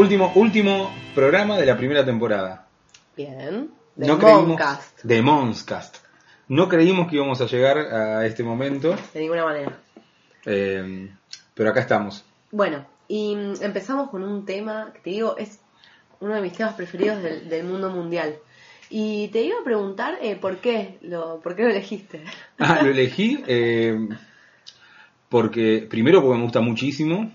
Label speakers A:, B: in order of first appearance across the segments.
A: último, último programa de la primera temporada.
B: Bien. De
A: no
B: Moncast.
A: de Monscast. No creímos que íbamos a llegar a este momento,
B: De ninguna manera.
A: eh, pero acá estamos.
B: Bueno, y mm, empezamos con un tema que te digo es uno de mis temas preferidos del, del mundo mundial. Y te iba a preguntar eh, por qué lo, por qué lo elegiste.
A: Ah, lo elegí eh, porque, primero, porque me gusta muchísimo.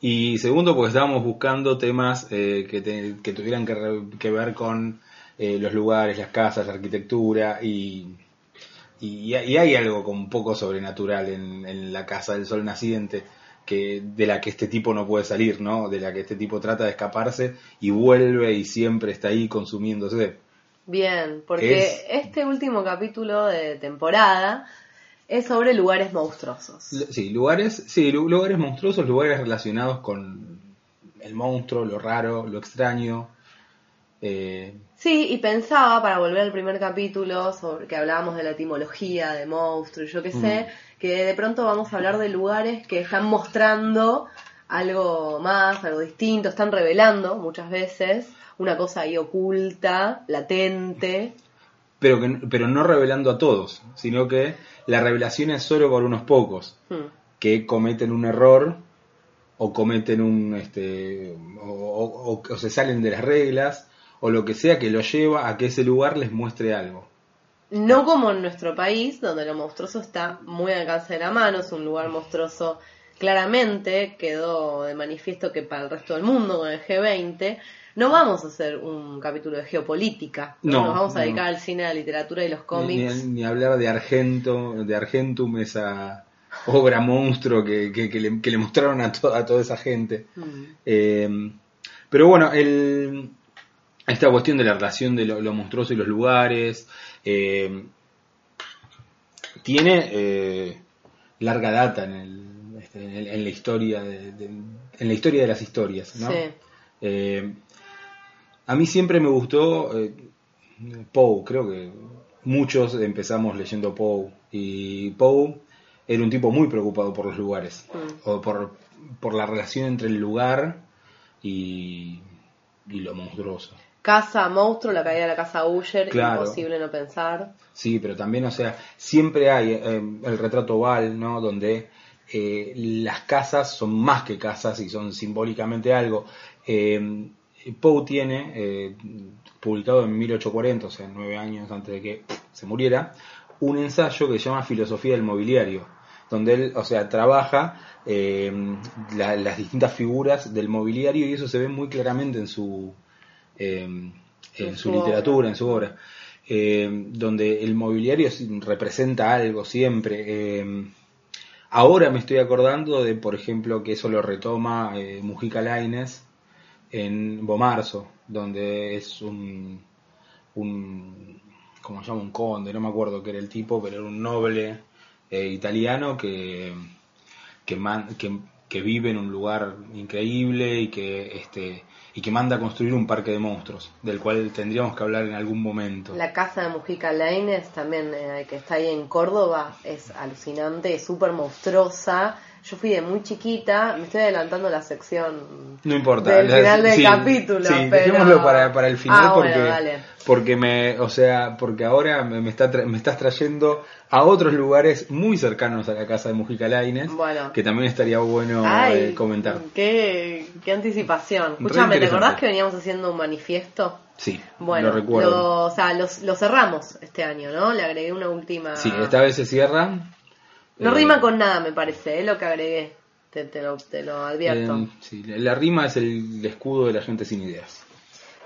A: Y segundo, porque estábamos buscando temas eh, que, te- que tuvieran que, re- que ver con eh, los lugares, las casas, la arquitectura. Y, y, y hay algo como un poco sobrenatural en, en la casa del sol naciente. Que, de la que este tipo no puede salir, ¿no? De la que este tipo trata de escaparse y vuelve y siempre está ahí consumiéndose.
B: Bien, porque
A: Es-
B: este último capítulo de temporada es sobre lugares monstruosos.
A: L- Sí, lugares, sí, lu- lugares monstruosos, lugares relacionados con el monstruo, lo raro, lo extraño. Eh,
B: Sí, y pensaba, para volver al primer capítulo, sobre que hablábamos de la etimología de monstruo, y yo qué sé, que de pronto vamos a hablar de lugares que están mostrando algo más, algo distinto, están revelando muchas veces una cosa ahí oculta, latente.
A: Pero, que, pero no revelando a todos, sino que la revelación es solo por unos pocos
B: Hmm.
A: que cometen un error o cometen un este o, o- o- o se salen de las reglas o lo que sea que lo lleva a que ese lugar les muestre algo.
B: No como en nuestro país, donde lo monstruoso está muy al alcance de la mano, es un lugar monstruoso. Claramente quedó de manifiesto que para el resto del mundo, con el G20, no vamos a hacer un capítulo de geopolítica. No,
A: No,
B: nos vamos a
A: no.
B: dedicar al cine, a la literatura y los cómics.
A: ni- ni hablar de Argento, de Argentum, esa obra monstruo que, que- que le, que le mostraron a, to- a toda esa gente.
B: Mm.
A: Eh, pero bueno, el, esta cuestión de la relación de lo, lo monstruoso y los lugares eh, tiene eh, larga data en, el- este, en, la historia de, de- en la historia de las historias, ¿no?
B: Sí.
A: Eh, a mí siempre me gustó eh, Poe, creo que muchos empezamos leyendo Poe y Poe era un tipo muy preocupado por los lugares
B: Mm.
A: o por, por la relación entre el lugar y, y lo monstruoso.
B: Casa Monstruo, la caída de la casa Uller,
A: Claro.
B: imposible no pensar.
A: Sí, pero también, o sea, siempre hay eh, el retrato Val, ¿no? Donde eh, las casas son más que casas y son simbólicamente algo. Eh, Poe tiene, eh, publicado en 1840, o sea, nueve años antes de que se muriera, un ensayo que se llama Filosofía del Mobiliario, donde él, o sea, trabaja la- las distintas figuras del mobiliario y eso se ve muy claramente en su, en su literatura, en su obra, eh, donde el mobiliario representa algo siempre. eh, ahora me estoy acordando de, por ejemplo, que eso lo retoma eh, Mujica Lainez en Bomarzo, donde es un, un ¿cómo se llama? Un conde, no me acuerdo qué era el tipo, pero era un noble eh, italiano que, que, man- que, que vive en un lugar increíble y que, este, y que manda a construir un parque de monstruos, del cual tendríamos que hablar en algún momento.
B: La casa de Mujica Lainez, también eh, que está ahí en Córdoba, es alucinante, es súper monstruosa. Yo fui de muy chiquita, me estoy adelantando la sección
A: No importa.
B: del final del
A: sí,
B: capítulo.
A: Sí,
B: pero...
A: dejémoslo para, para el final
B: Ah,
A: porque,
B: bueno,
A: porque me, o sea, porque ahora me, me está tra- me estás trayendo a otros lugares muy cercanos a la casa de Mujica
B: Bueno.
A: que también estaría bueno
B: Ay,
A: eh, comentar.
B: Qué, qué anticipación. Escúchame, ¿te acordás que veníamos haciendo un manifiesto?
A: Sí,
B: Bueno,
A: lo recuerdo.
B: lo- o sea, lo cerramos este año, ¿no? Le agregué una última.
A: Sí, esta vez se cierra.
B: No
A: Eh,
B: rima con nada, me parece, ¿eh? lo que agregué. Te, te lo, te lo advierto.
A: eh, sí, la rima es el escudo de la gente sin ideas.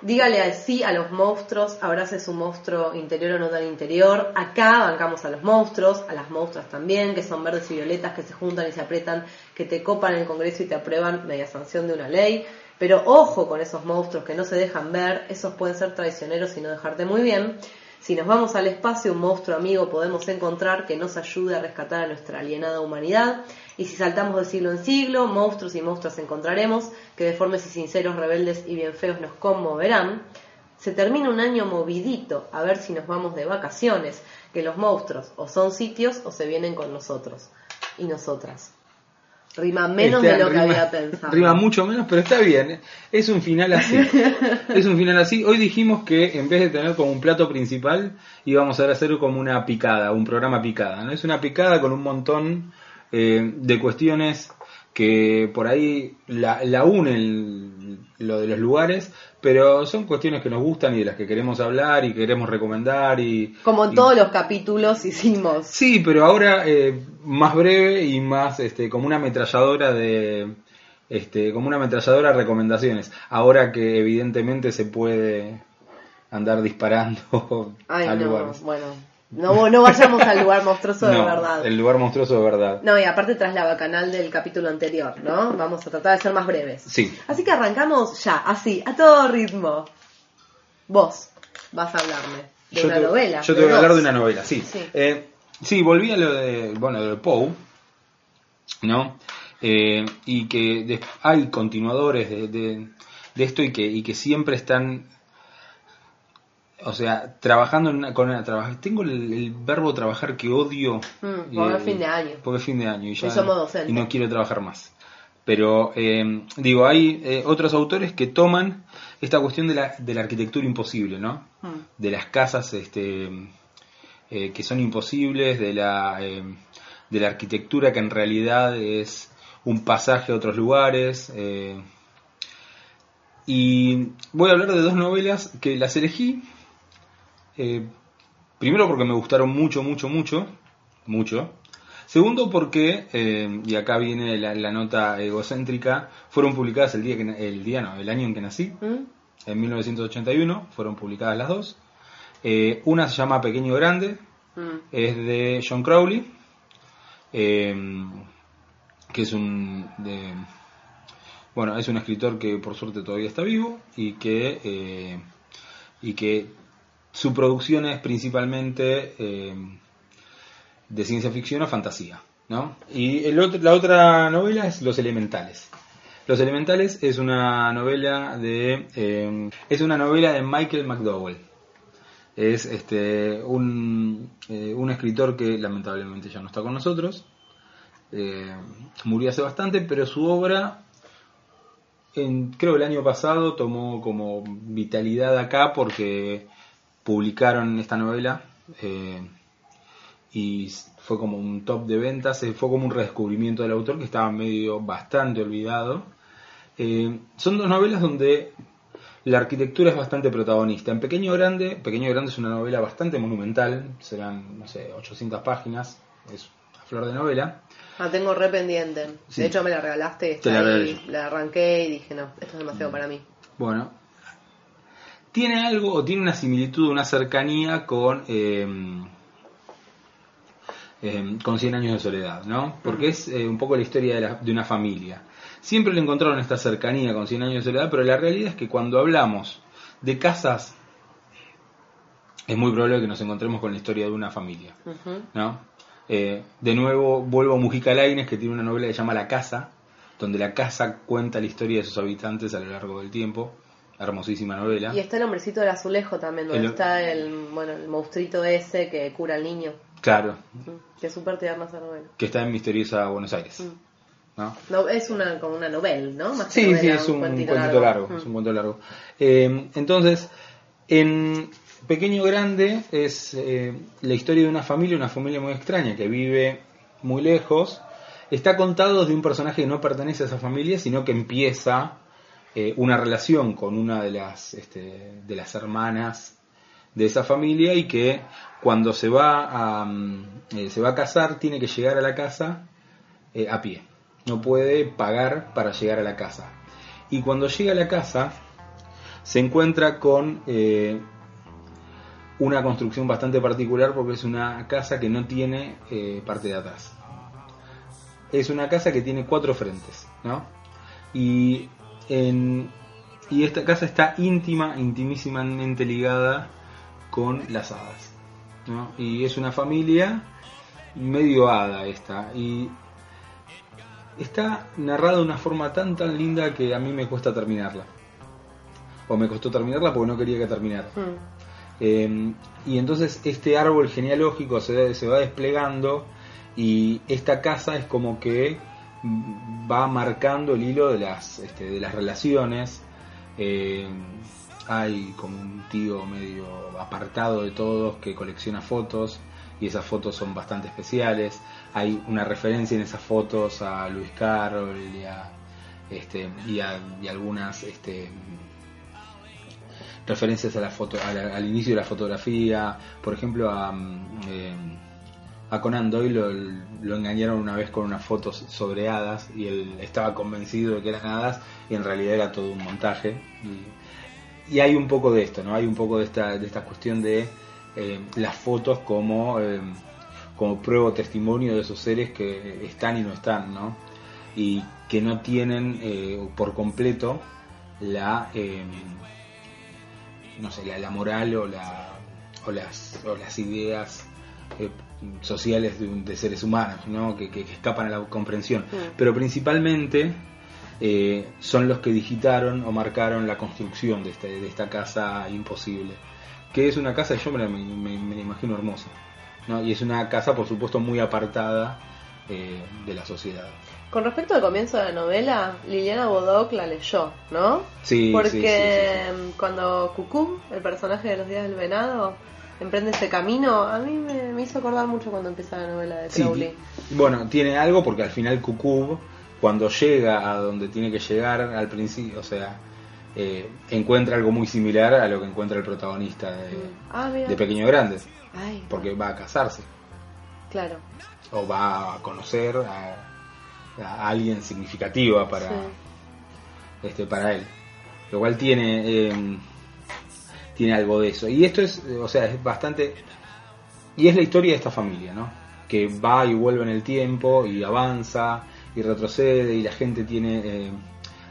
B: Dígale al sí a los monstruos, abrace su monstruo interior o no tan interior. Acá bancamos a los monstruos, a las monstruas también, que son verdes y violetas, que se juntan y se apretan, que te copan en el Congreso y te aprueban media sanción de una ley. Pero ojo con esos monstruos que no se dejan ver, esos pueden ser traicioneros y no dejarte muy bien. Si nos vamos al espacio, un monstruo amigo podemos encontrar que nos ayude a rescatar a nuestra alienada humanidad. Y si saltamos de siglo en siglo, monstruos y monstruas encontraremos que deformes y sinceros, rebeldes y bien feos nos conmoverán. Se termina un año movidito, a ver si nos vamos de vacaciones, que los monstruos o son sitios o se vienen con nosotros y nosotras. Rima menos
A: Está-
B: de lo que había pensado.
A: Rima mucho menos, pero está bien. Es un final así. es un final así. Hoy dijimos que en vez de tener como un plato principal, íbamos a hacer como una picada, un programa picada. ¿no? Es una picada con un montón eh, de cuestiones que por ahí la, la unen lo de los lugares, pero son cuestiones que nos gustan y de las que queremos hablar y queremos recomendar y
B: Como en
A: y-
B: todos los capítulos hicimos.
A: Sí, pero ahora eh, más breve y más este, como una ametralladora de este, como una ametralladora de recomendaciones. Ahora que evidentemente se puede andar disparando
B: Ay,
A: a
B: no,
A: lugares.
B: bueno. No, no vayamos al lugar monstruoso de
A: No,
B: verdad.
A: El lugar monstruoso de verdad.
B: No, y aparte tras la bacanal del capítulo anterior, ¿no? Vamos a tratar de ser más breves.
A: Sí.
B: Así que arrancamos ya, así, a todo ritmo. Vos vas a hablarme de
A: Yo
B: una
A: te,
B: novela.
A: Yo te voy a hablar de una novela, sí.
B: Sí.
A: Eh, sí, volví a lo de, bueno, de Poe, ¿no? Eh, y que hay continuadores de, de- de esto y que, y que siempre están, o sea, trabajando en una, con una, tengo el, el verbo trabajar que odio.
B: Mm, porque es fin de año.
A: Porque es fin de año y ya
B: Y somos docentes.
A: y no quiero trabajar más. Pero eh, digo, hay eh, otros autores que toman esta cuestión de la, de la arquitectura imposible, ¿no?
B: Mm.
A: De las casas este, eh, que son imposibles, de la, eh, de la arquitectura que en realidad es un pasaje a otros lugares. eh. y voy a hablar de dos novelas que las elegí. Eh, primero porque me gustaron mucho, mucho, mucho. Mucho. Segundo porque, eh, y acá viene la, la nota egocéntrica, fueron publicadas el día, que, el día no, el año en que nací,
B: ¿Mm?
A: en 1981, fueron publicadas las dos. Eh, una se llama Pequeño Grande,
B: Mm.
A: es de John Crowley, que es un de- bueno es un escritor que por suerte todavía está vivo y que eh, y que su producción es principalmente eh, de ciencia ficción o fantasía, ¿no? Y el otro- la otra novela es Los Elementales. Los Elementales es una novela de eh, es una novela de Michael McDowell. Es este un, eh, un escritor que lamentablemente ya no está con nosotros. Murió hace bastante, pero su obra en, creo el año pasado tomó como vitalidad acá porque publicaron esta novela eh, y fue como un top de ventas, eh, fue como un redescubrimiento del autor que estaba medio bastante olvidado. Eh, son dos novelas donde la arquitectura es bastante protagonista. En Pequeño Grande, Pequeño Grande es una novela bastante monumental, serán, no sé, 800 páginas, es a flor de novela.
B: La tengo re pendiente.
A: Sí.
B: De hecho, me la regalaste.
A: Te
B: Está
A: la
B: la arranqué y dije, no, esto es demasiado para mí.
A: Bueno, tiene algo o tiene una similitud, una cercanía con eh, eh, con 100 años de soledad, ¿no? Porque es eh, un poco la historia de, la- de una familia. Siempre le encontraron esta cercanía con 100 años de soledad, pero la realidad es que cuando hablamos de casas, es muy probable que nos encontremos con la historia de una familia. ¿no? Eh, de nuevo vuelvo a Mujica Lainez, que tiene una novela que se llama La Casa, donde la casa cuenta la historia de sus habitantes a lo largo del tiempo. Hermosísima novela.
B: Y está el hombrecito del azulejo también, donde
A: El-
B: está el, bueno, el monstruito ese que cura al niño.
A: Claro,
B: Que es súper tierna esa novela.
A: que está en Misteriosa Buenos Aires.
B: Mm.
A: ¿no?
B: No, es una como una novela, ¿no? Más que
A: Sí,
B: novela,
A: sí, es un cuentito,
B: cuentito
A: largo.
B: Mm.
A: es un cuento largo. Eh, entonces, en Pequeño Grande es eh, la historia de una familia, una familia muy extraña que vive muy lejos. Está contado desde un personaje que no pertenece a esa familia, sino que empieza eh, una relación con una de las, este, de las hermanas de esa familia y que cuando se va a, mm, eh, se va a casar tiene que llegar a la casa eh, a pie. No puede pagar para llegar a la casa. Y cuando llega a la casa se encuentra con una construcción bastante particular porque es una casa que no tiene parte de atrás. Es una casa que tiene cuatro frentes, ¿no? Y, en, y esta casa está íntima, intimísimamente ligada con las hadas. ¿no? Y es una familia medio hada esta. Y está narrada de una forma tan tan linda que a mí me cuesta terminarla. O me costó terminarla porque no quería que terminara.
B: Mm.
A: Eh, y entonces este árbol genealógico se, se va desplegando y esta casa es como que va marcando el hilo de las, este, de las relaciones. Eh, hay como un tío medio apartado de todos que colecciona fotos y esas fotos son bastante especiales. Hay una referencia en esas fotos a Luis Carroll y a, este, y a- y algunas este, referencias a la foto, al inicio de la fotografía, por ejemplo a, mm, eh, a Conan lo, engañaron una vez con unas fotos sobre hadas y él estaba convencido de que eran hadas y en realidad era todo un montaje y, hay un poco de esto, ¿no? Hay un poco de esta, de esta cuestión de eh, las fotos como, eh, como prueba o testimonio de esos seres que están y no están, ¿no? Y que no tienen eh, por completo la... eh, no sé, la, la moral o, la, o, las, o las ideas eh, sociales de, de seres humanos, ¿no? que, que- que escapan a la comprensión. Pero principalmente eh, son los que digitaron o marcaron la construcción de, este- de esta casa imposible. Que es una casa, yo me la, me- me- la imagino hermosa. ¿no? Y es una casa, por supuesto, muy apartada eh, de la sociedad.
B: Con respecto al comienzo de la novela, Liliana Bodoc la leyó, ¿no?
A: Sí,
B: Porque
A: sí, sí,
B: cuando Cucú, el personaje de los días del venado, emprende ese camino, a mí me, me hizo acordar mucho cuando empieza la novela de Crowley.
A: bueno, tiene algo porque al final Kukub, cuando llega a donde tiene que llegar al principio, o sea, eh, encuentra algo muy similar a lo que encuentra el protagonista de,
B: Ah,
A: de Pequeño Grandes,
B: Ay,
A: porque va a casarse
B: claro.
A: o va a conocer a, a alguien significativa para,
B: Sí.
A: este, para él. Lo cual tiene, eh, tiene algo de eso. Y esto es, eh, o sea, es bastante... Y es la historia de esta familia, ¿no? Que va y vuelve en el tiempo y avanza y retrocede y la gente tiene eh,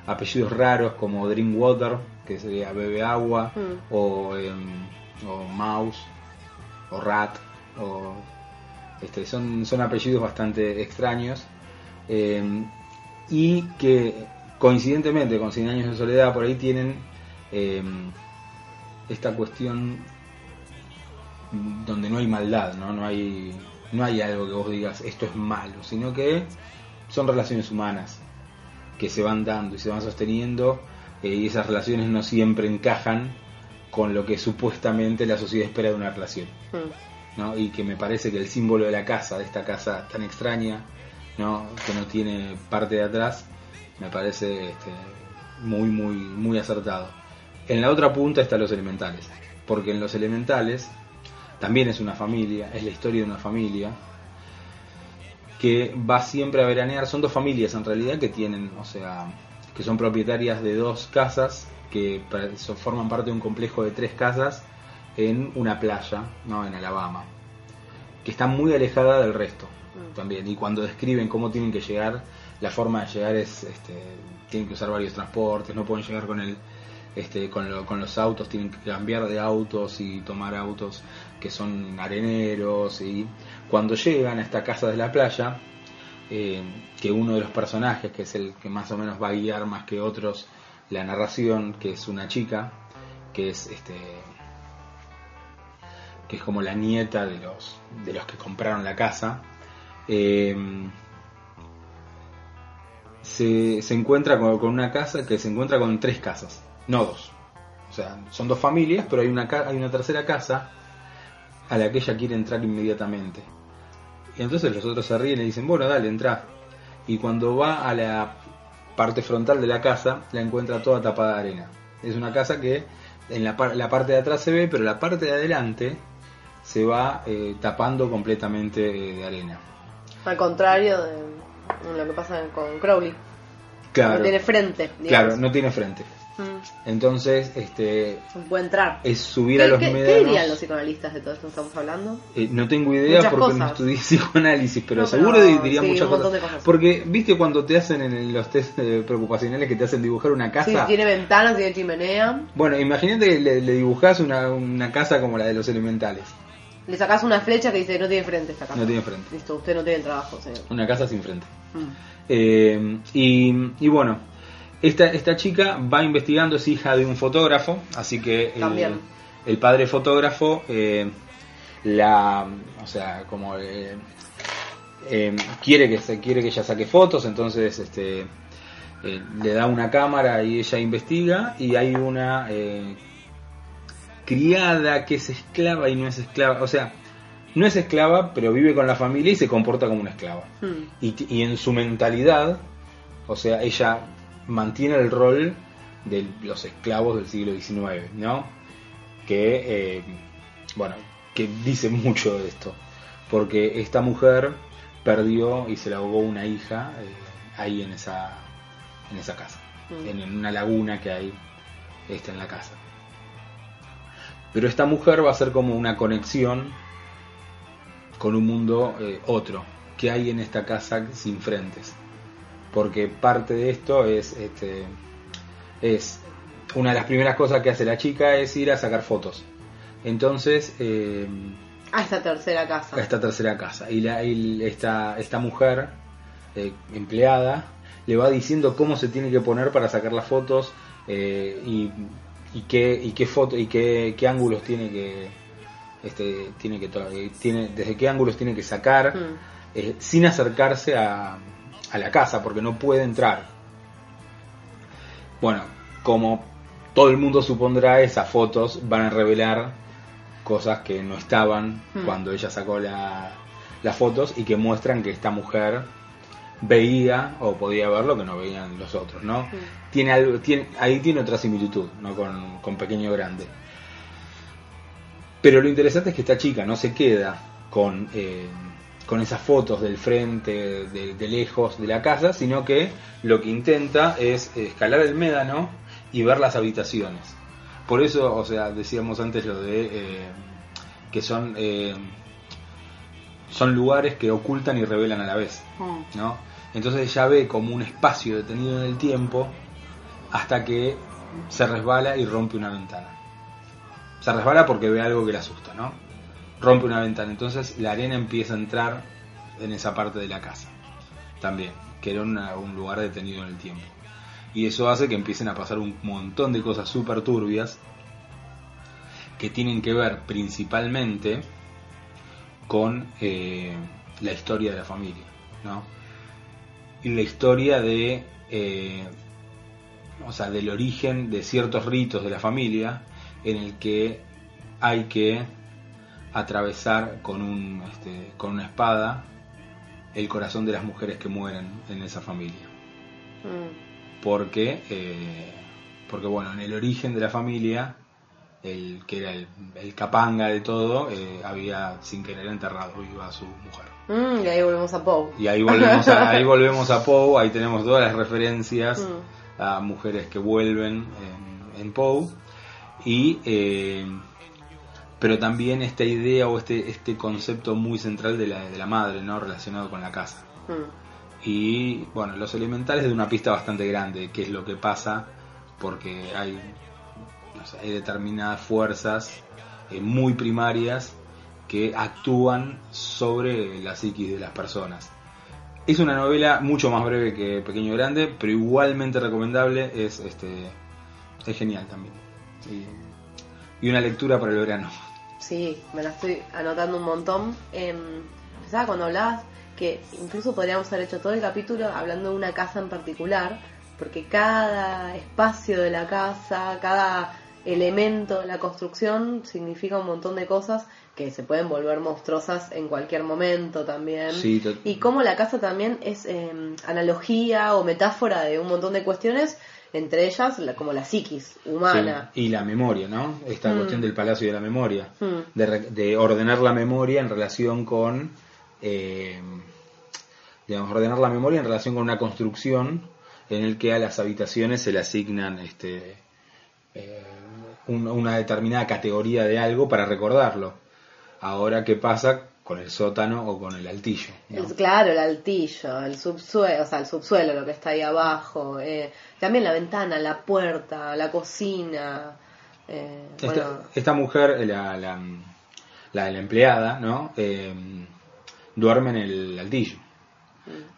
A: apellidos raros como Drinkwater, que sería bebe agua,
B: Mm.
A: o, eh, o Mouse, o Rat, o este, son, son apellidos bastante extraños eh, y que coincidentemente con 100 años de soledad por ahí tienen eh, esta cuestión donde no hay maldad, ¿no? No hay, no hay algo que vos digas esto es malo, sino que son relaciones humanas que se van dando y se van sosteniendo eh, y esas relaciones no siempre encajan con lo que supuestamente la sociedad espera de una relación.
B: Mm.
A: ¿no? y que me parece que el símbolo de la casa, de esta casa tan extraña, ¿no? que no tiene parte de atrás, me parece este, muy, muy, muy acertado. En la otra punta están los elementales, porque en los elementales también es una familia, es la historia de una familia que va siempre a veranear, son dos familias en realidad que tienen, o sea, que son propietarias de dos casas que forman parte de un complejo de tres casas en una playa, ¿no? en Alabama, que está muy alejada del resto
B: Mm.
A: también. Y cuando describen cómo tienen que llegar, la forma de llegar es, este, tienen que usar varios transportes, no pueden llegar con el, este, con, lo- con los autos, tienen que cambiar de autos y tomar autos que son areneros. Y cuando llegan a esta casa de la playa, eh, que uno de los personajes, que es el que más o menos va a guiar más que otros la narración, que es una chica, que es este que es como la nieta de los de los que compraron la casa eh, se, se encuentra con una casa que se encuentra con tres casas no dos o sea son dos familias pero hay una hay una tercera casa a la que ella quiere entrar inmediatamente y entonces los otros se ríen y le dicen bueno dale entra y cuando va a la parte frontal de la casa la encuentra toda tapada de arena es una casa que en la, par- la parte de atrás se ve pero la parte de adelante se va eh, tapando completamente de arena.
B: Al contrario de lo que pasa con Crowley.
A: Claro,
B: No tiene frente. digamos.
A: claro, no tiene frente.
B: Mm.
A: Entonces, este,
B: No puede entrar.
A: es subir
B: ¿Qué,
A: a los
B: qué- qué
A: médanos.
B: dirían los psicoanalistas de todo esto que estamos hablando?
A: Eh, no tengo idea
B: Muchas
A: porque no estudié psicoanálisis, pero
B: No, pero
A: seguro di- diría
B: sí,
A: muchas
B: un
A: cosas. Porque, viste, cuando te hacen en los test eh, preocupacionales que te hacen dibujar una casa.
B: Sí, tiene ventanas, tiene chimenea.
A: Bueno, imagínate que le, le dibujás una, una casa como la de los elementales.
B: Le sacás una flecha que dice no tiene frente esta casa.
A: No tiene frente.
B: Listo, usted no tiene trabajo, señor.
A: Una casa sin frente.
B: Mm.
A: Eh, y, y bueno, esta, esta chica va investigando, es hija de un fotógrafo, así que el,
B: También.
A: el padre fotógrafo eh, la, o sea, como eh, eh, quiere que se quiere que ella saque fotos, entonces este eh, le da una cámara y ella investiga y hay una eh, criada que es esclava y no es esclava, o sea, no es esclava, pero vive con la familia y se comporta como una esclava
B: Mm.
A: y, y en su mentalidad, o sea, ella mantiene el rol de los esclavos del siglo XIX, ¿no? Que, eh, bueno, que dice mucho de esto, porque esta mujer perdió y se la ahogó una hija eh, ahí en esa, en esa casa,
B: Mm.
A: en, en una laguna que hay este, en la casa. Pero esta mujer va a ser como una conexión con un mundo eh, otro que hay en esta casa sin frentes. Porque parte de esto es, este, es una de las primeras cosas que hace la chica es ir a sacar fotos. Entonces, eh,
B: a esta tercera casa.
A: a esta tercera casa. Y, la, y esta, esta mujer, eh, empleada, le va diciendo cómo se tiene que poner para sacar las fotos eh, y, y qué, y qué foto y qué, qué ángulos tiene que este, tiene que eh, tiene desde qué ángulos tiene que sacar
B: Mm.
A: eh, sin acercarse a, a la casa porque no puede entrar. Bueno, como todo el mundo supondrá, esas fotos van a revelar cosas que no estaban
B: Hmm.
A: cuando ella sacó la- las fotos y que muestran que esta mujer veía o podía ver lo que no veían los otros, ¿no?
B: Mm.
A: Tiene algo, tiene, ahí tiene otra similitud, ¿no? Con, con Pequeño Grande. Pero lo interesante es que esta chica no se queda con, eh, con esas fotos del frente, de, de lejos de la casa, sino que lo que intenta es escalar el médano y ver las habitaciones. Por eso, o sea, decíamos antes lo de eh, que son, eh, son lugares que ocultan y revelan a la vez.
B: Mm.
A: ¿no? Entonces ella ve como un espacio detenido en el tiempo hasta que se resbala y rompe una ventana. Se resbala porque ve algo que le asusta, ¿no? Rompe una ventana. Entonces la arena empieza a entrar en esa parte de la casa. También, que era un lugar detenido en el tiempo. Y eso hace que empiecen a pasar un montón de cosas súper turbias que tienen que ver principalmente con eh, la historia de la familia, ¿no? Y la historia de, eh, o sea, del origen de ciertos ritos de la familia en el que hay que atravesar con un, este, con una espada el corazón de las mujeres que mueren en esa familia
B: Mm.
A: porque eh, porque bueno en el origen de la familia el que era el, el capanga de todo eh, había sin querer enterrado viva a su mujer
B: Mm, y ahí volvemos a Poe.
A: y ahí volvemos a, ahí volvemos a Poe ahí tenemos todas las referencias
B: Mm.
A: a mujeres que vuelven en, en Poe y eh, pero también esta idea o este este concepto muy central de la, de la madre no relacionado con la casa
B: Mm.
A: y bueno, los elementales de una pista bastante grande, qué es lo que pasa, porque hay, no sé, hay determinadas fuerzas eh, muy primarias que actúan sobre la psiquis de las personas. Es una novela mucho más breve que Pequeño Grande, pero igualmente recomendable, es este es genial también. Y, y una lectura para el verano.
B: Sí, me la estoy anotando un montón. Eh, pensaba cuando hablabas que incluso podríamos haber hecho todo el capítulo hablando de una casa en particular, porque cada espacio de la casa, cada elemento de la construcción significa un montón de cosas que se pueden volver monstruosas en cualquier momento también.
A: Sí,
B: y cómo la casa también es eh, analogía o metáfora de un montón de cuestiones, entre ellas la- como la psiquis humana.
A: Sí, y la memoria, ¿no? Esta
B: Mm.
A: cuestión del palacio de la memoria,
B: Mm.
A: de, de ordenar la memoria en relación con, eh, digamos, ordenar la memoria en relación con una construcción en el que a las habitaciones se le asignan, este, eh, un- una determinada categoría de algo para recordarlo. Ahora, ¿qué pasa con el sótano o con el altillo? ¿no?
B: Claro, el altillo, el subsuelo, o sea, el subsuelo, lo que está ahí abajo. eh, también la ventana, la puerta, la cocina. eh,
A: Esta,
B: bueno,
A: esta mujer, eh, la, la, la de la empleada, ¿no? Eh, duerme en el altillo.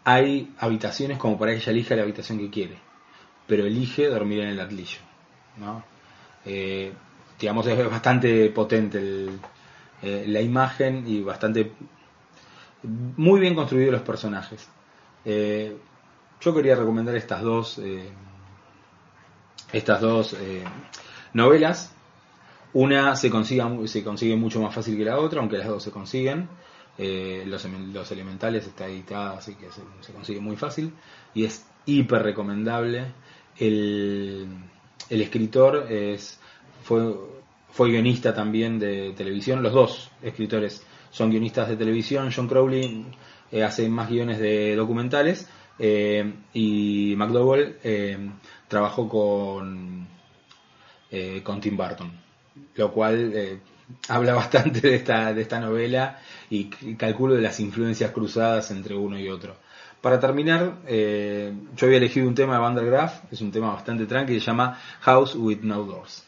A: Hay habitaciones como para que ella elija la habitación que quiere, pero elige dormir en el altillo, ¿no? Eh, digamos, es bastante potente el- eh, la imagen y bastante muy bien construidos los personajes. Eh, yo quería recomendar estas dos eh, estas dos novelas. Una se consigue, se consigue mucho más fácil que la otra, aunque las dos se consiguen. Los, los Elementales está editada, así que se, se consigue muy fácil. Y es hiper recomendable. El, el escritor es, fue, fue guionista también de televisión. Los dos escritores son guionistas de televisión. John Crowley eh, hace más guiones de documentales. eh, y McDowell eh, trabajó con, Tim Burton, lo cual habla bastante de esta, de esta novela y calculo de las influencias cruzadas entre uno y otro. Para terminar, yo había elegido un tema de Van der Graaf, es un tema bastante tranqui, se llama House with No Doors.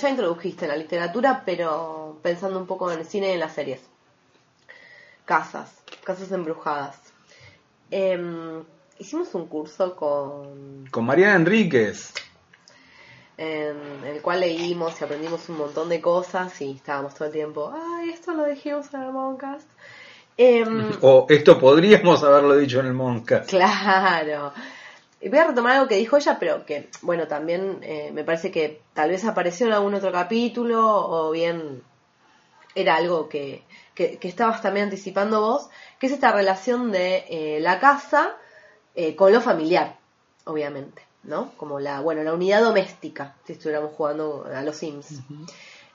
B: Ya introdujiste en la literatura, pero pensando un poco en el cine y en las series. Casas, casas embrujadas. Em, hicimos un curso con
A: Con Mariana Enríquez.
B: en el cual leímos y aprendimos un montón de cosas y estábamos todo el tiempo, ay, esto lo dijimos en el Moncast. Em,
A: O esto podríamos haberlo dicho en el Monca.
B: Claro. Y Voy a retomar algo que dijo ella, pero que, bueno, también eh, me parece que tal vez apareció en algún otro capítulo o bien era algo que, que, que estabas también anticipando vos, que es esta relación de eh, la casa eh, con lo familiar, obviamente, ¿no? Como la, bueno, la unidad doméstica, si estuviéramos jugando a los Sims.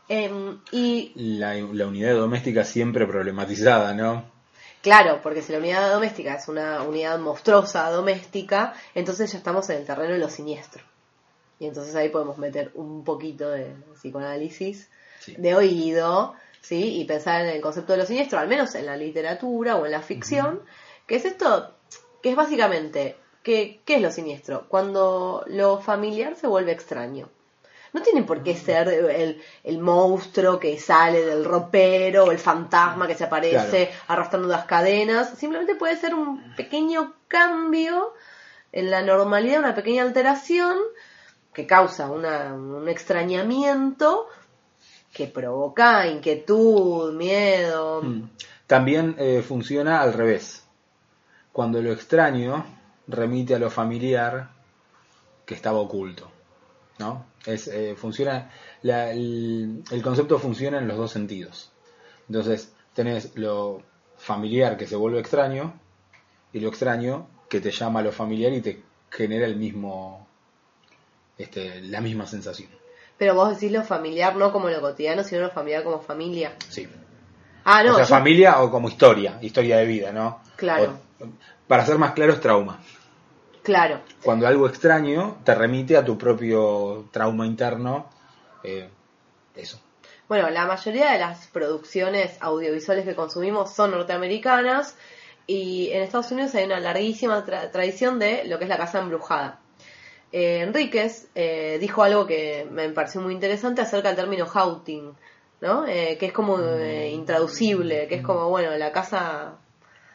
B: Em, y
A: La, la unidad doméstica siempre problematizada, ¿no?
B: Claro, porque si la unidad doméstica es una unidad monstruosa doméstica, entonces ya estamos en el terreno de lo siniestro. Y entonces ahí podemos meter un poquito de psicoanálisis
A: Sí.
B: de oído, ¿sí? Y pensar en el concepto de lo siniestro, al menos en la literatura o en la ficción, que es esto, que es básicamente, que, ¿qué es lo siniestro? Cuando lo familiar se vuelve extraño. No tiene por qué ser el, el monstruo que sale del ropero o el fantasma que se aparece arrastrando las cadenas. Simplemente puede ser un pequeño cambio en la normalidad, una pequeña alteración que causa una- un extrañamiento que provoca inquietud, miedo.
A: Mm. También eh, funciona al revés. Cuando lo extraño remite a lo familiar que estaba oculto. ¿No? Es, eh, funciona, la- el, el concepto funciona en los dos sentidos. Entonces, tenés lo familiar que se vuelve extraño y lo extraño que te llama a lo familiar y te genera el mismo, este, la misma sensación.
B: Pero vos decís lo familiar no como lo cotidiano, sino lo familiar como familia.
A: Sí.
B: Ah, no,
A: o sea,
B: yo-
A: familia o como historia, historia de vida, ¿no?
B: Claro.
A: O- para ser más claro, es trauma.
B: Claro.
A: Cuando algo extraño te remite a tu propio trauma interno, eh, eso.
B: Bueno, la mayoría de las producciones audiovisuales que consumimos son norteamericanas y en Estados Unidos hay una larguísima tra- tradición de lo que es la casa embrujada. Eh, Enríquez eh, dijo algo que me pareció muy interesante acerca del término haunting, ¿no? Eh, que es como eh, intraducible, que es como, bueno, la casa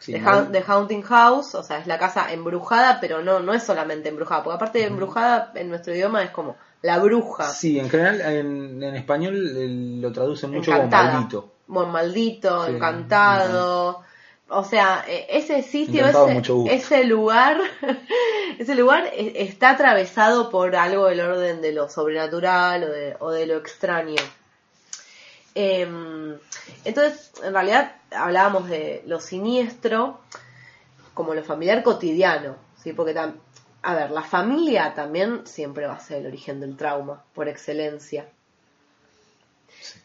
A: Sí,
B: de Haunting House, o sea, es la casa embrujada, pero no, no es solamente embrujada, porque aparte de embrujada en nuestro idioma es como la bruja.
A: Sí, en general en, en español lo traducen mucho como maldito.
B: Bueno, maldito,
A: Sí.
B: encantado. O sea, e- ese sitio,
A: Encantado,
B: ese, ese lugar, ese lugar e- está atravesado por algo del orden de lo sobrenatural o de, o de lo extraño. Em, entonces, en realidad hablábamos de lo siniestro como lo familiar cotidiano, ¿sí? Porque, a ver, la familia también siempre va a ser el origen del trauma, por excelencia.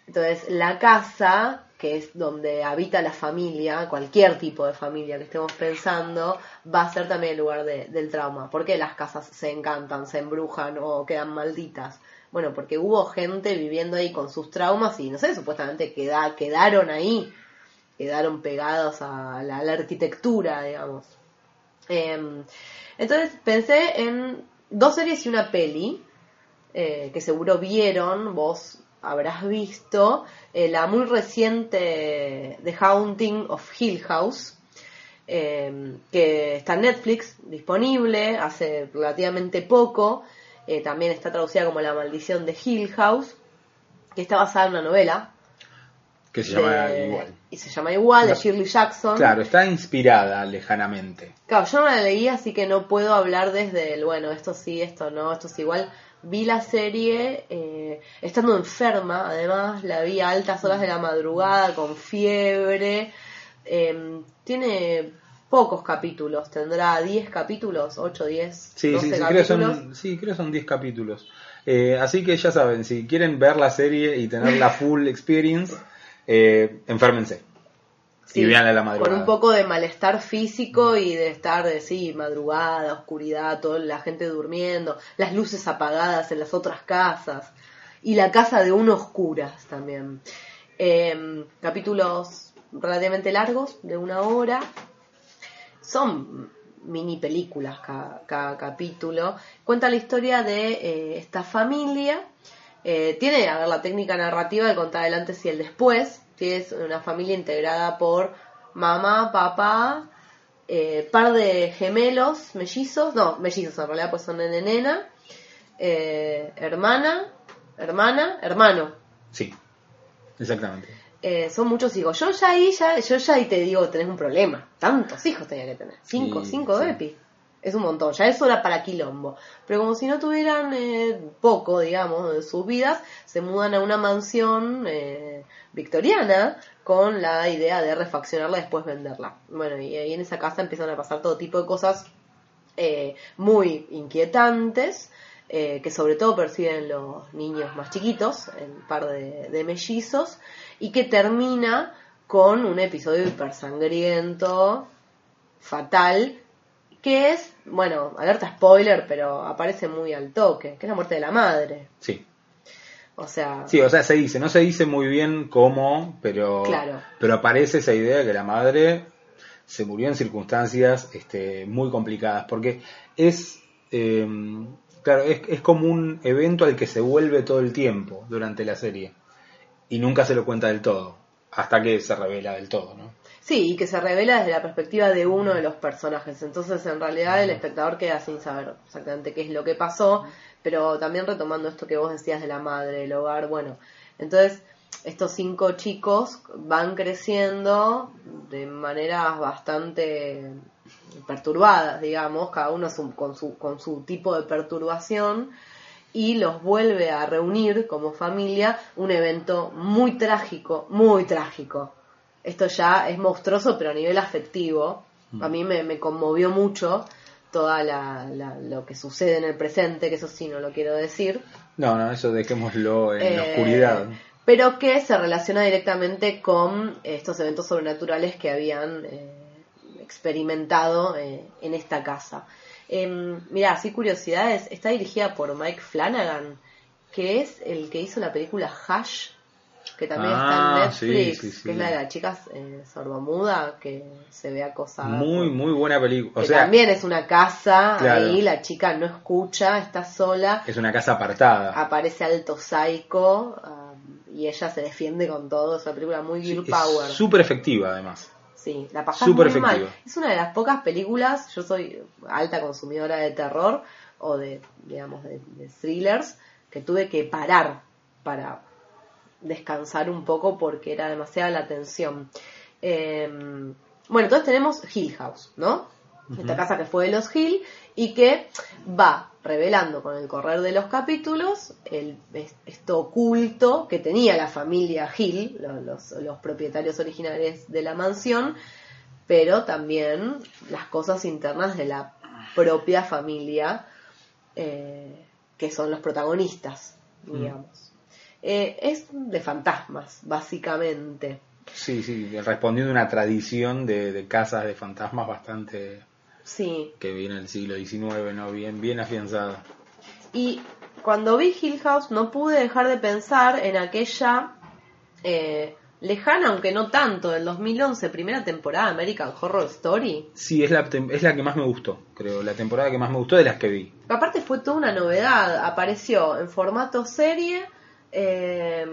B: Entonces, la casa, que es donde habita la familia, cualquier tipo de familia que estemos pensando, va a ser también el lugar de- del trauma. ¿Por qué las casas se encantan, se embrujan o quedan malditas? Bueno, porque hubo gente viviendo ahí con sus traumas y, no sé, supuestamente queda- quedaron ahí, quedaron pegados a la, arquitectura, digamos. Em, entonces pensé en dos series y una peli eh, que seguro vieron, vos habrás visto, eh, la muy reciente The Haunting of Hill House, eh, que está en Netflix, disponible hace relativamente poco, eh, también está traducida como La maldición de Hill House, que está basada en una novela.
A: Que se llama igual.
B: Y se llama igual, de. Shirley Jackson.
A: Claro, está inspirada lejanamente.
B: Claro, yo no la leí, así que no puedo hablar desde el, bueno, esto sí, esto no, esto es igual. Vi la serie eh, estando enferma, además, la vi a altas horas de la madrugada, con fiebre. Eh, tiene pocos capítulos, tendrá 10 capítulos, 8, 10,
A: Sí,
B: 12
A: sí, sí, creo
B: capítulos.
A: son, sí, creo son 10 capítulos. Eh, así que ya saben, si quieren ver la serie y tener la full experience, eh, enférmense.
B: Sí,
A: y veanla la madrugada.
B: Con un poco de malestar físico y de estar, de, sí, madrugada, oscuridad, toda la gente durmiendo, las luces apagadas en las otras casas y la casa de uno oscuras también. Eh, capítulos relativamente largos, de una hora. Son mini películas cada, capítulo. Cuenta la historia de eh, esta familia. Eh, tiene, a ver, la técnica narrativa de contar el antes y el después. Que es una familia integrada por mamá, papá, eh, par de gemelos, mellizos, no, mellizos en realidad pues son nene nena, hermana, hermana, hermano.
A: Sí, exactamente.
B: Eh, son muchos hijos. Yo ya ahí, ya, yo ya ahí te digo, tenés un problema. Tantos hijos tenía que tener. Cinco,
A: Sí,
B: cinco
A: sí.
B: Epi. Es un montón. Ya eso era para quilombo. Pero como si no tuvieran eh, poco, digamos, de sus vidas, se mudan a una mansión eh, victoriana con la idea de refaccionarla y después venderla. Bueno, y ahí en esa casa empiezan a pasar todo tipo de cosas eh, muy inquietantes eh, que sobre todo perciben los niños más chiquitos, el par de, de mellizos, y que termina con un episodio hipersangriento, fatal, que es, bueno, alerta spoiler, pero aparece muy al toque, que es la muerte de la madre.
A: Sí.
B: O sea,
A: Sí, o sea, se dice, no se dice muy bien cómo, pero,
B: Claro.
A: pero aparece esa idea de que la madre se murió en circunstancias este, muy complicadas, porque es, eh, claro, es, es como un evento al que se vuelve todo el tiempo durante la serie y nunca se lo cuenta del todo, hasta que se revela del todo, ¿no?
B: Sí, y que se revela desde la perspectiva de uno de los personajes. Entonces, en realidad, el espectador queda sin saber exactamente qué es lo que pasó, pero también retomando esto que vos decías de la madre, del hogar, bueno, entonces estos cinco chicos van creciendo de maneras bastante perturbadas, digamos, cada uno con, su, con su tipo de perturbación, y los vuelve a reunir como familia, un evento muy trágico, muy trágico. Esto ya es monstruoso, pero a nivel afectivo. A mí me, me conmovió mucho toda la, la- lo que sucede en el presente, que eso sí no lo quiero decir.
A: No, no, eso dejémoslo en la
B: Eh,
A: oscuridad.
B: Pero que se relaciona directamente con estos eventos sobrenaturales que habían eh, experimentado eh, en esta casa. Eh, mira, así curiosidades, está dirigida por Mike Flanagan, que es el que hizo la película Hush, que también
A: Ah,
B: está en Netflix,
A: sí, sí, sí.
B: que es la de las chicas eh, sordomuda, que se ve acosada.
A: Muy, muy buena película. O sea,
B: también es una casa,
A: Claro.
B: ahí la chica no escucha, está sola,
A: es una casa apartada.
B: aparece alto psycho um, y ella se defiende con todo. Es una película muy girl power.
A: súper efectiva, además.
B: Sí, la pasás
A: súper
B: muy mal. Es una de las pocas películas, yo soy alta consumidora de terror o de, digamos, de, de thrillers, que tuve que parar para descansar un poco porque era demasiada la tensión. Eh, bueno, entonces tenemos Hill House, ¿no? Esta casa que fue de los Hill y que va revelando con el correr de los capítulos el, es- esto oculto que tenía la familia Hill, lo- los, los propietarios originales de la mansión, pero también las cosas internas de la propia familia, eh, que son los protagonistas, digamos. Eh, es de fantasmas, básicamente.
A: Sí, sí, respondiendo a una tradición de, de casas de fantasmas bastante
B: Sí,
A: que viene del siglo XIX, ¿no? Bien, bien afianzada.
B: Y cuando vi Hill House no pude dejar de pensar en aquella eh, lejana, aunque no tanto, del 2011, primera temporada de American Horror Story.
A: Sí, es la, es la que más me gustó, creo, la temporada que más me gustó de las que vi.
B: Aparte fue toda una novedad, apareció en formato serie eh,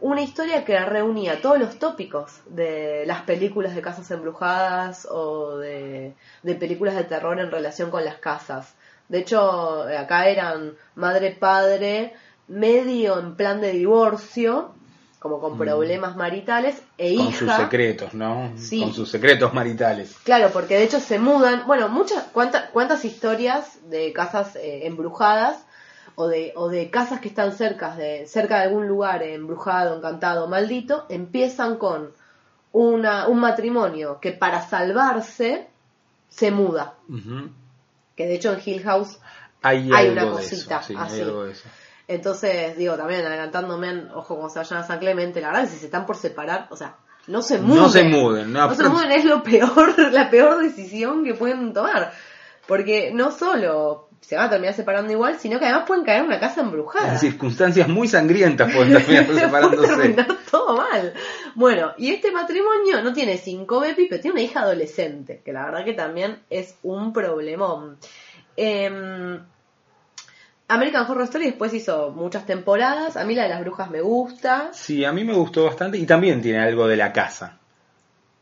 B: una historia que reunía todos los tópicos de las películas de casas embrujadas o de, de películas de terror en relación con las casas. De hecho, acá eran madre, padre, medio en plan de divorcio, como con problemas maritales, e
A: Con
B: hija.
A: sus secretos, ¿no?
B: Sí.
A: Con sus secretos maritales.
B: Claro, porque de hecho se mudan, bueno, muchas, cuántas, cuántas historias de casas eh, embrujadas o de, o de casas que están cerca de, cerca de algún lugar embrujado, encantado, maldito, empiezan con una, un matrimonio que para salvarse se muda. Que de hecho en Hill House
A: Hay,
B: una cosita
A: eso, sí,
B: así.
A: hay.
B: Entonces, digo, también adelantándome, en- ojo, como se vayan a San Clemente, la verdad que si se están por separar, o sea, no se muden.
A: No se muden, no,
B: No se muden es lo peor, la peor decisión que pueden tomar. Porque no solo se van a terminar separando igual, sino que además pueden caer en una casa embrujada.
A: En circunstancias muy sangrientas pueden terminar separándose.
B: terminar todo mal. Bueno, y este matrimonio no tiene cinco Bepi, pero tiene una hija adolescente, que la verdad que también es un problemón. Em, American Horror Story después hizo muchas temporadas. A mí la de las brujas me gusta.
A: Sí, a mí me gustó bastante y también tiene algo de la casa.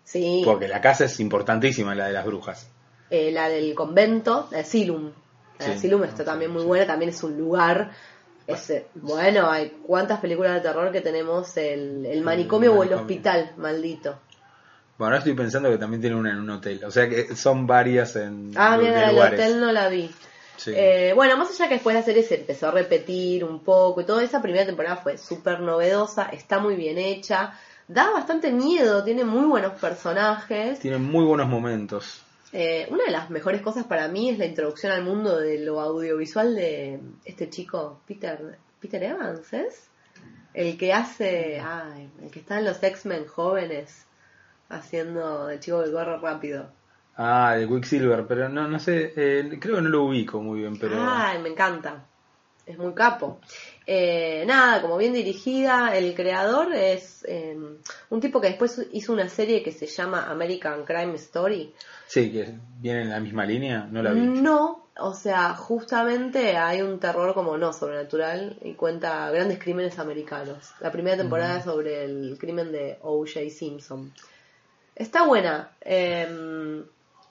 B: Sí.
A: Porque la casa es importantísima, la de las brujas.
B: Eh, la del convento, la de Silum. La de
A: Sí.
B: Silum está también muy buena, también es un lugar. es, bueno, hay cuántas películas de terror que tenemos, el, el manicomio o el
A: manicomio.
B: hospital, maldito.
A: Bueno, ahora estoy pensando que también tiene una en un hotel. O sea que son varias en
B: Ah, mira,
A: lugares.
B: hotel no la vi.
A: Sí.
B: Eh, bueno, más allá que después la serie se empezó a repetir un poco y toda esa primera temporada fue súper novedosa, está muy bien hecha, da bastante miedo, tiene muy buenos personajes.
A: Tiene muy buenos momentos.
B: Eh, una de las mejores cosas para mí es la introducción al mundo de lo audiovisual de este chico, Peter, Peter Evans, ¿es? El que hace, ay, el que está en los X-Men jóvenes, haciendo de chico del gorro rápido.
A: Ah, de Quicksilver, pero no, no sé, eh, creo que no lo ubico muy bien, pero...
B: Ay, me encanta. Es muy capo. Eh, nada, como bien dirigida, el creador es eh, un tipo que después hizo una serie que se llama American Crime Story.
A: Sí, que viene en la misma línea, no la vi.
B: No, o sea, justamente hay un terror como no sobrenatural y cuenta grandes crímenes americanos. La primera temporada es sobre el crimen de O.J. Simpson. Está buena. eh,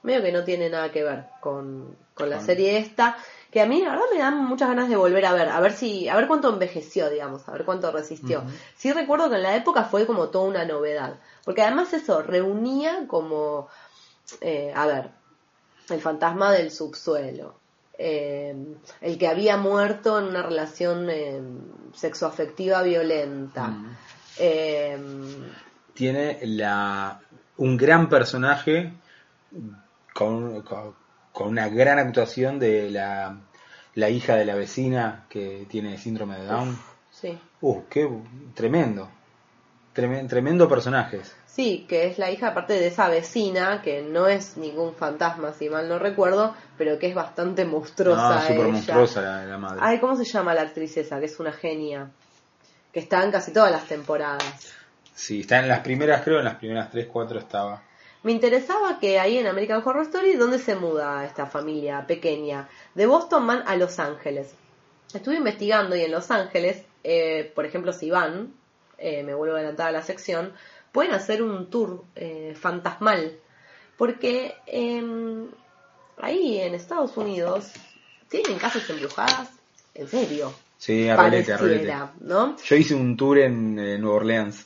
B: medio que no tiene nada que ver con, con la serie esta. Que a mí la verdad me dan muchas ganas de volver a ver, a ver si, a ver cuánto envejeció, digamos, a ver cuánto resistió. Sí recuerdo que en la época fue como toda una novedad. Porque además eso, reunía como, eh, a ver, el fantasma del subsuelo, eh, el que había muerto en una relación eh, sexoafectiva violenta. Eh,
A: Tiene la, un gran personaje con, con, con una gran actuación de la, la hija de la vecina que tiene síndrome de Down.
B: sí.
A: Uh, qué tremendo. Tremen- tremendo personajes.
B: Sí, que es la hija aparte de esa vecina, que no es ningún fantasma, si mal no recuerdo, pero que es bastante monstruosa.
A: No, súper monstruosa la, la madre.
B: Ay, ¿cómo se llama la actriz esa? Que es una genia. Que está en casi todas las temporadas.
A: Sí, está en las primeras, creo, en las primeras 3, 4 estaba.
B: Me interesaba que ahí en American Horror Story, ¿dónde se muda esta familia pequeña? De Boston van a Los Ángeles. Estuve investigando y en Los Ángeles, eh, por ejemplo, si van, eh, me vuelvo a adelantar a la sección, pueden hacer un tour eh, fantasmal. Porque eh, ahí en Estados Unidos tienen casas embrujadas. En serio.
A: Sí, arrelete, arrelete.
B: ¿no?
A: Yo hice un tour en eh, Nueva Orleans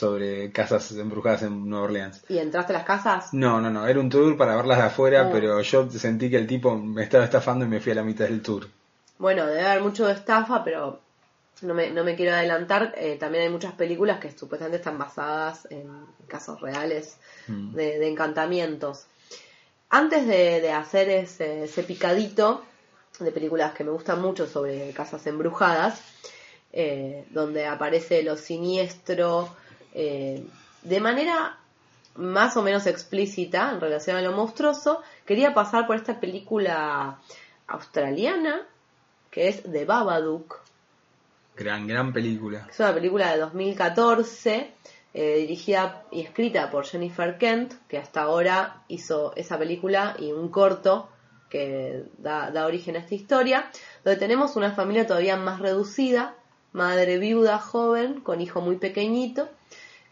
A: sobre casas embrujadas en Nueva Orleans.
B: ¿Y entraste a las casas?
A: No, no, no, era un tour para verlas de afuera,
B: Oh.
A: pero yo sentí que el tipo me estaba estafando y me fui a la mitad del tour.
B: Bueno, debe haber mucho de estafa, pero no me, no me quiero adelantar. Eh, también hay muchas películas que supuestamente están basadas en casos reales
A: Mm.
B: de, de encantamientos. Antes de, de hacer ese, ese picadito de películas que me gustan mucho sobre casas embrujadas, eh, donde aparece lo siniestro eh, de manera más o menos explícita en relación a lo monstruoso, quería pasar por esta película australiana que es The Babadook.
A: Gran, gran película.
B: Es una película de 2014, eh, dirigida y escrita por Jennifer Kent, que hasta ahora hizo esa película y un corto que da, da origen a esta historia, donde tenemos una familia todavía más reducida, madre viuda joven, con hijo muy pequeñito,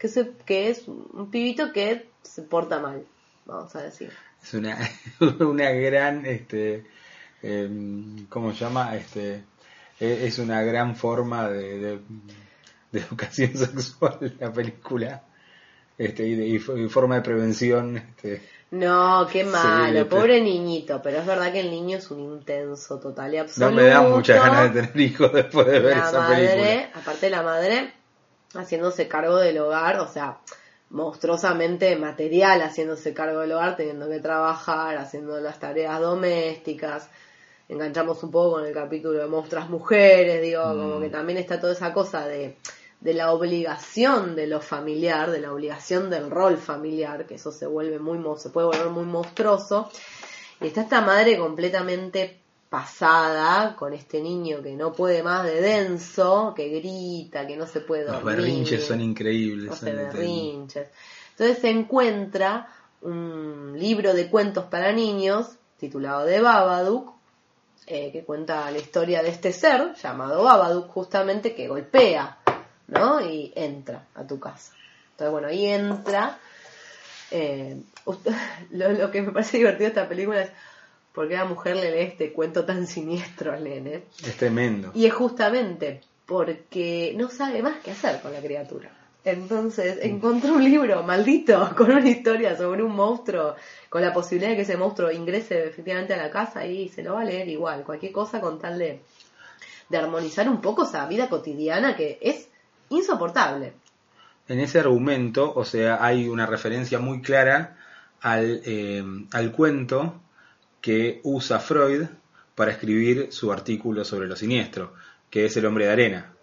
B: que, se- que es un pibito que se porta mal, vamos a decir.
A: Es una, una gran, este, em, ¿cómo se llama? Este, e- es una gran forma de, de, de educación sexual la película. Este, y, de, y fo- y forma de prevención. Este,
B: No, qué malo,
A: Sí,
B: pobre niñito, pero es verdad que el niño es un intenso total y
A: no
B: absoluto.
A: me da muchas ganas de tener hijos después de ver
B: la
A: esa
B: madre,
A: película.
B: aparte la madre haciéndose cargo del hogar, o sea, monstruosamente material, haciéndose cargo del hogar, teniendo que trabajar, haciendo las tareas domésticas. Enganchamos un poco con el capítulo de monstruas mujeres, digo, como
A: Mm.
B: que también está toda esa cosa de, de la obligación de lo familiar, de la obligación del rol familiar, que eso se vuelve muy, se puede volver muy monstruoso. Y está esta madre completamente pasada con este niño que no puede más de denso, que grita, que no se puede
A: Los
B: dormir.
A: berrinches son increíbles.
B: hace
A: son
B: berrinches. Entonces se encuentra un libro de cuentos para niños titulado de Babadook, eh, que cuenta la historia de este ser llamado Babadook, justamente que golpea, ¿no? Y entra a tu casa. Entonces, bueno, ahí entra. eh, lo, lo que me parece divertido de esta película es por qué la mujer le lee este cuento tan siniestro al nene.
A: Es tremendo.
B: Y es justamente porque no sabe más qué hacer con la criatura. Entonces encontró un libro maldito con una historia sobre un monstruo, con la posibilidad de que ese monstruo ingrese efectivamente a la casa y se lo va a leer igual, cualquier cosa con tal de, de armonizar un poco esa vida cotidiana que es insoportable.
A: En ese argumento, o sea, hay una referencia muy clara al, eh, al cuento que usa Freud para escribir su artículo sobre lo siniestro, que es El hombre de arena,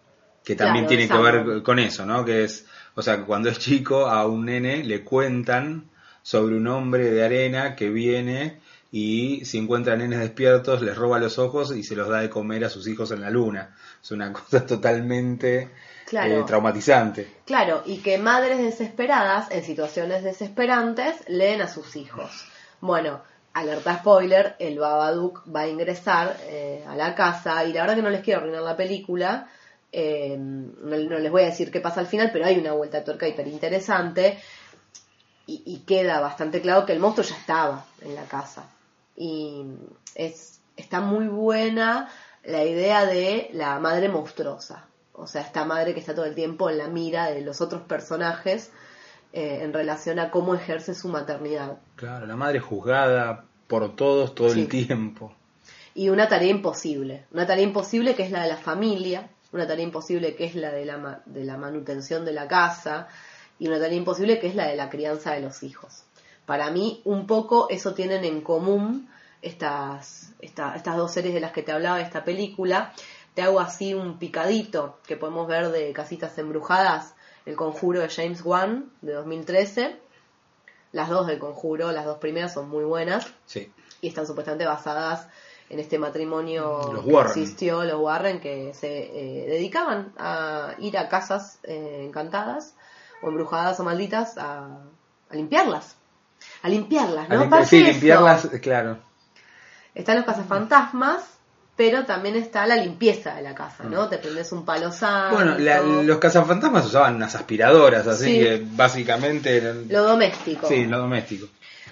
A: que también
B: Claro,
A: tiene que ver con eso, ¿no? Que es, o sea, que cuando es chico a un nene le cuentan sobre un hombre de arena que viene y si encuentra nenes despiertos les roba los ojos y se los da de comer a sus hijos en la luna. Es una cosa totalmente
B: Claro.
A: eh, traumatizante.
B: Claro, y que madres desesperadas, en situaciones desesperantes, leen a sus hijos. Bueno, alerta spoiler, el Babadook va a ingresar eh, a la casa, y la verdad que no les quiero arruinar la película, eh, no, les voy a decir qué pasa al final, pero hay una vuelta de tuerca hiper interesante, y, y queda bastante claro que el monstruo ya estaba en la casa. Y es, está muy buena la idea de la madre monstruosa. O sea, esta madre que está todo el tiempo en la mira de los otros personajes eh, en relación a cómo ejerce su maternidad.
A: Claro, la madre juzgada por todos todo
B: Sí.
A: el tiempo.
B: y una tarea imposible. Una tarea imposible que es la de la familia, una tarea imposible que es la de la, de la manutención de la casa y una tarea imposible que es la de la crianza de los hijos. Para mí, un poco eso tienen en común estas, esta- estas dos series de las que te hablaba de esta película. Te hago así un picadito que podemos ver de Casitas Embrujadas, El Conjuro de James Wan de 2013. Las dos del Conjuro, las dos primeras son muy buenas
A: Sí.
B: y están supuestamente basadas en este matrimonio
A: Los
B: que existió, los Warren, que se eh, dedicaban a ir a casas eh, encantadas o embrujadas o malditas a, a limpiarlas. A limpiarlas, ¿no?
A: A limpi- sí,
B: eso,
A: limpiarlas, claro.
B: Están los cazafantasmas, pero también está la limpieza de la casa, ¿no? Te prendes un palo santo.
A: Bueno, la- los cazafantasmas usaban unas aspiradoras, así
B: Sí.
A: que básicamente eran...
B: Lo doméstico.
A: Sí, lo doméstico.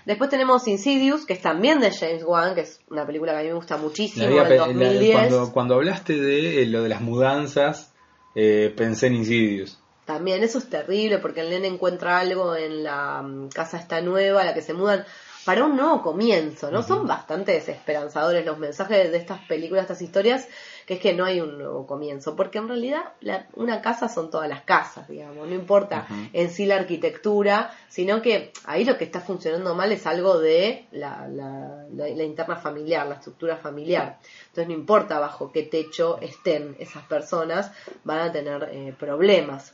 B: Después tenemos Insidious, que es también de James Wan, que es una película que a mí me gusta muchísimo,
A: La había
B: del
A: pe- la-
B: 2010.
A: cuando, cuando hablaste de eh, lo de las mudanzas, eh, pensé en Insidious.
B: También eso es terrible porque el nene encuentra algo en la mm, casa esta nueva, a la que se mudan, para un nuevo comienzo, ¿no? Son bastante desesperanzadores los mensajes de estas películas, estas historias, que es que no hay un nuevo comienzo, porque en realidad la- una casa son todas las casas, digamos, no importa en sí la arquitectura, sino que ahí lo que está funcionando mal es algo de la, la- la- la interna familiar, la estructura familiar. Entonces no importa bajo qué techo estén esas personas, van a tener eh, problemas.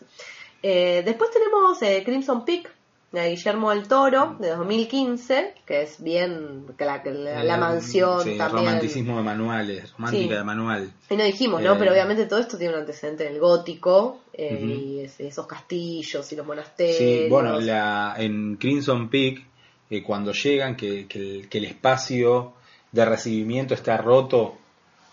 B: Eh, después tenemos eh, Crimson Peak de Guillermo del Toro de 2015, que es bien la, la- la mansión
A: sí,
B: también.
A: romanticismo de manuales, romántica
B: Sí.
A: de manual.
B: Y no dijimos, ¿no?
A: Eh,
B: Pero obviamente todo esto tiene un antecedente en el gótico eh, y es- esos castillos y los monasterios.
A: Sí, bueno, la, en Crimson Peak, eh, cuando llegan, que, que el, que el espacio de recibimiento está roto,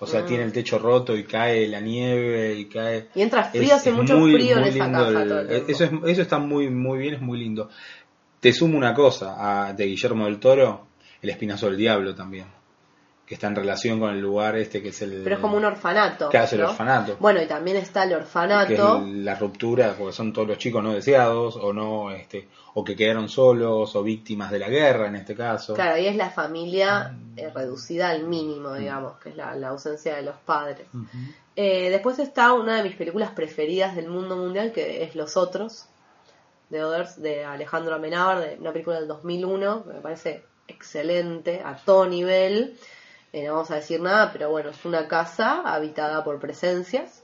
A: o sea,
B: Mm.
A: tiene el techo roto y cae la nieve y cae...
B: Y entra frío,
A: Es-
B: hace
A: es
B: mucho
A: muy-
B: frío en esa casa
A: el-
B: todo el tiempo.
A: eso, es, eso está muy, muy bien, es muy lindo. Te sumo una cosa, a- de Guillermo del Toro, El Espinazo del Diablo también, que está en relación con el lugar este que es el...
B: Pero es como un orfanato.
A: Que hace el orfanato.
B: Bueno, y también está el
A: que es
B: orfanato.
A: la ruptura, porque son todos los chicos no deseados, o no, este, o que quedaron solos, o víctimas de la guerra en este caso.
B: Claro, ahí es la familia
A: Mm.
B: eh, reducida al mínimo, digamos, que es la, la ausencia de los padres. Eh, después está una de mis películas preferidas del mundo mundial, que es Los Otros, de Others, de Alejandro Amenábar, de una película del 2001, que me parece excelente, a todo nivel. Eh, no vamos a decir nada, pero bueno, es una casa habitada por presencias.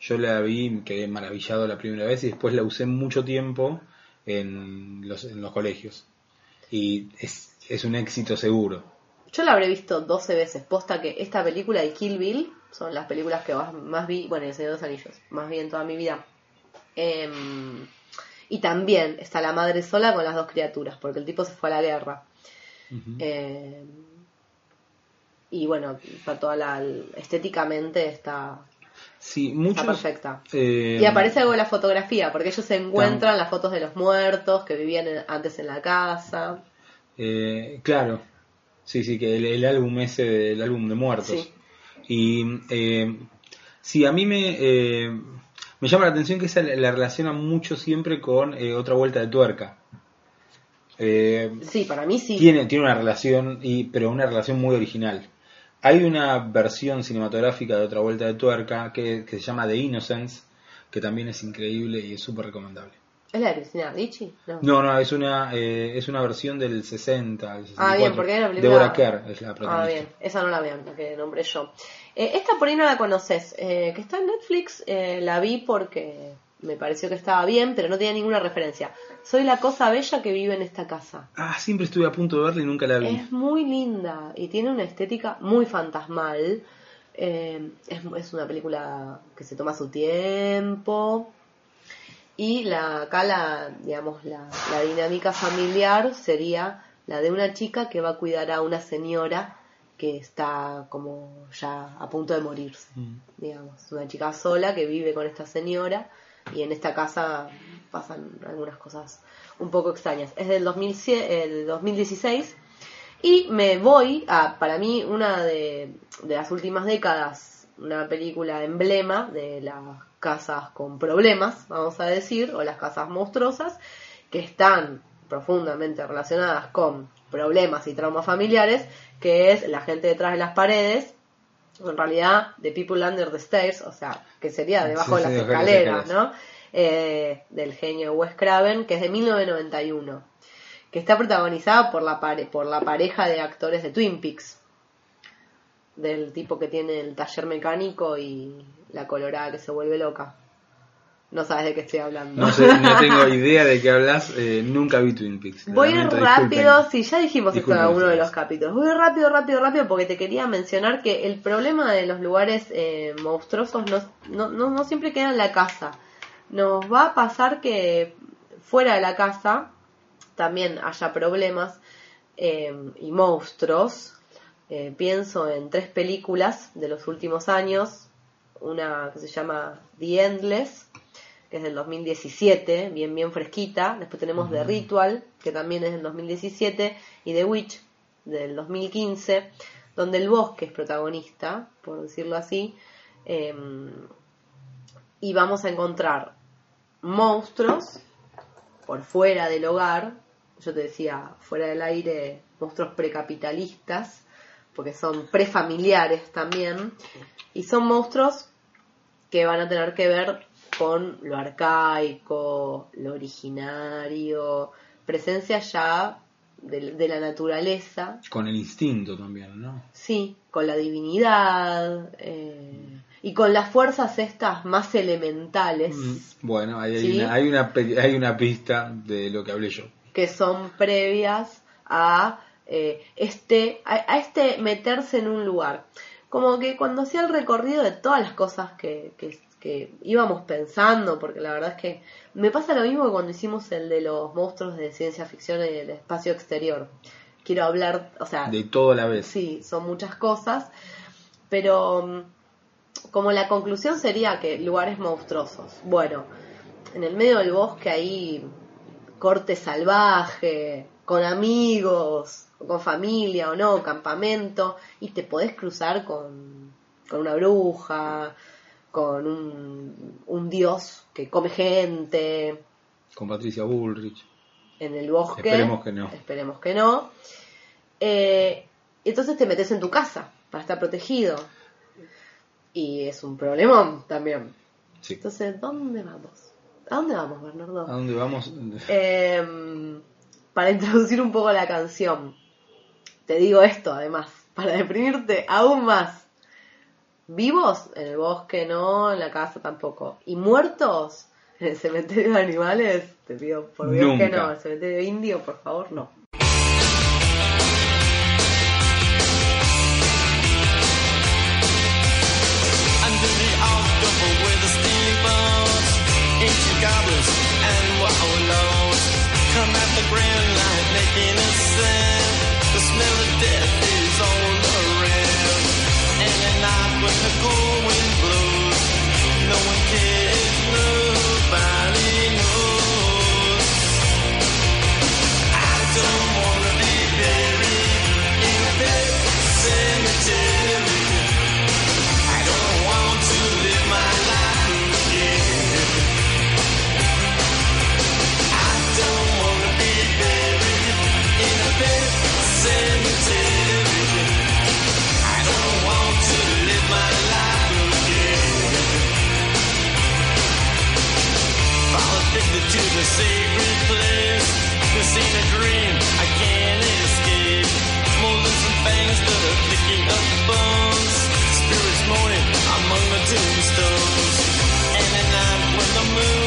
A: Yo la vi, quedé maravillado la primera vez y después la usé mucho tiempo en los, en los colegios. Y es, es un éxito seguro.
B: Yo la habré visto 12 veces, posta que esta película y Kill Bill son las películas que más, más vi, bueno, y El Señor de los Anillos, más vi en toda mi vida. Em, y también está la madre sola con las dos criaturas, porque el tipo se fue a la guerra. Y bueno, está toda la, estéticamente está,
A: sí,
B: está perfecta.
A: eh,
B: Y aparece algo de la fotografía, porque ellos se encuentran las fotos de los muertos que vivían en- antes en la casa.
A: eh, claro, sí, sí, que el, el álbum ese, del álbum de muertos.
B: Sí.
A: Y eh, sí, a mí me, eh, me llama la atención que esa la, la relaciona mucho siempre con eh, otra vuelta de tuerca. Eh,
B: Sí, para mí sí.
A: tiene, tiene una relación, y, pero una relación muy original. Hay una versión cinematográfica de otra vuelta de tuerca que, que se llama The Innocence, que también es increíble y es súper recomendable.
B: ¿Es la de Cristina Ricci? No.
A: No, no, es una, eh, es una versión del 60, del 64.
B: Ah, bien, porque hay una película-
A: Deborah Kerr es la
B: Ah,
A: protagonista.
B: bien, esa no la vean, la que nombré yo. Eh, esta por ahí no la conoces, eh, que está en Netflix, eh, la vi porque me pareció que estaba bien, pero no tenía ninguna referencia. Soy la cosa bella que vive en esta casa.
A: Ah, siempre estuve a punto de verla y nunca la vi.
B: Es muy linda y tiene una estética muy fantasmal. Eh, es, es una película que se toma su tiempo. Y la, acá la, digamos, la, la dinámica familiar sería la de una chica que va a cuidar a una señora que está como ya a punto de morirse,
A: Mm.
B: digamos, una chica sola que vive con esta señora y en esta casa pasan algunas cosas un poco extrañas. Es del 2007, el 2016 y me voy a, para mí, una de, las últimas décadas, una película emblema de las casas con problemas, vamos a decir, o las casas monstruosas, que están profundamente relacionadas con problemas y traumas familiares, que es la gente detrás de las paredes, en realidad The People Under the Stairs, o sea, que sería debajo
A: Sí,
B: de las escaleras. ¿no? Eh, del genio Wes Craven, que es de 1991, que está protagonizada por la, pare- por la pareja de actores de Twin Peaks, del tipo que tiene el taller mecánico y la colorada que se vuelve loca. No sabes de qué estoy hablando.
A: No sé, no tengo idea de qué hablas. eh, nunca vi Twin Peaks.
B: Voy
A: Lamento,
B: rápido,
A: disculpen.
B: sí, ya dijimos esto en
A: Disculpen
B: alguno de los capítulos. Voy rápido, rápido, rápido porque te quería mencionar que el problema de los lugares eh, monstruosos no, no, no, no siempre queda en la casa. Nos va a pasar que fuera de la casa también haya problemas eh, y monstruos. Eh, pienso en tres películas de los últimos años. Una que se llama The Endless, que es del 2017, bien, bien fresquita. Después tenemos The Ritual, que también es del 2017, y The Witch, del 2015, donde el bosque es protagonista, por decirlo así. eh, y vamos a encontrar monstruos por fuera del hogar, yo te decía, fuera del aire, monstruos precapitalistas, porque son prefamiliares también, y son monstruos que van a tener que ver con lo arcaico, lo originario, presencia ya de, de la naturaleza,
A: Con el instinto también, ¿no?
B: sí, con la divinidad eh, y con las fuerzas estas más elementales
A: Mm, Bueno, ahí hay,
B: Sí.
A: una, hay, una, hay una pista de lo que hablé yo.
B: que son previas a eh, este a, a este meterse en un lugar como que cuando hacía el recorrido de todas las cosas que, que, que íbamos pensando porque la verdad es que me pasa lo mismo que cuando hicimos el de los monstruos de ciencia ficción y del espacio exterior quiero hablar o sea
A: De todo a la vez.
B: Sí, son muchas cosas, pero mm, como la conclusión sería que lugares monstruosos. Bueno, en el medio del bosque ahí corte salvaje, con amigos, o con familia o no, campamento, y te podés cruzar con, con una bruja, con un, un dios que come gente
A: Con Patricia Bullrich.
B: en el bosque.
A: Esperemos que no.
B: Esperemos que no. Eh, entonces te metes en tu casa para estar protegido. Y es un problemón también.
A: Sí.
B: Entonces, ¿dónde vamos? ¿A dónde vamos, Bernardo?
A: ¿A dónde vamos?
B: Em, para introducir un poco la canción, te digo esto además, para deprimirte aún más. Vivos en el bosque, no, en la casa tampoco. Y muertos en el cementerio de animales, te pido por Dios que no. El cementerio indio, por favor, no.
C: Goblins and wallows come at the grand light making a sound. gonna go. To the sacred place. This ain't a dream, I can't escape. Molding some fangs that are picking up bones. Spirits moaning among the tombstones. And at night when the moon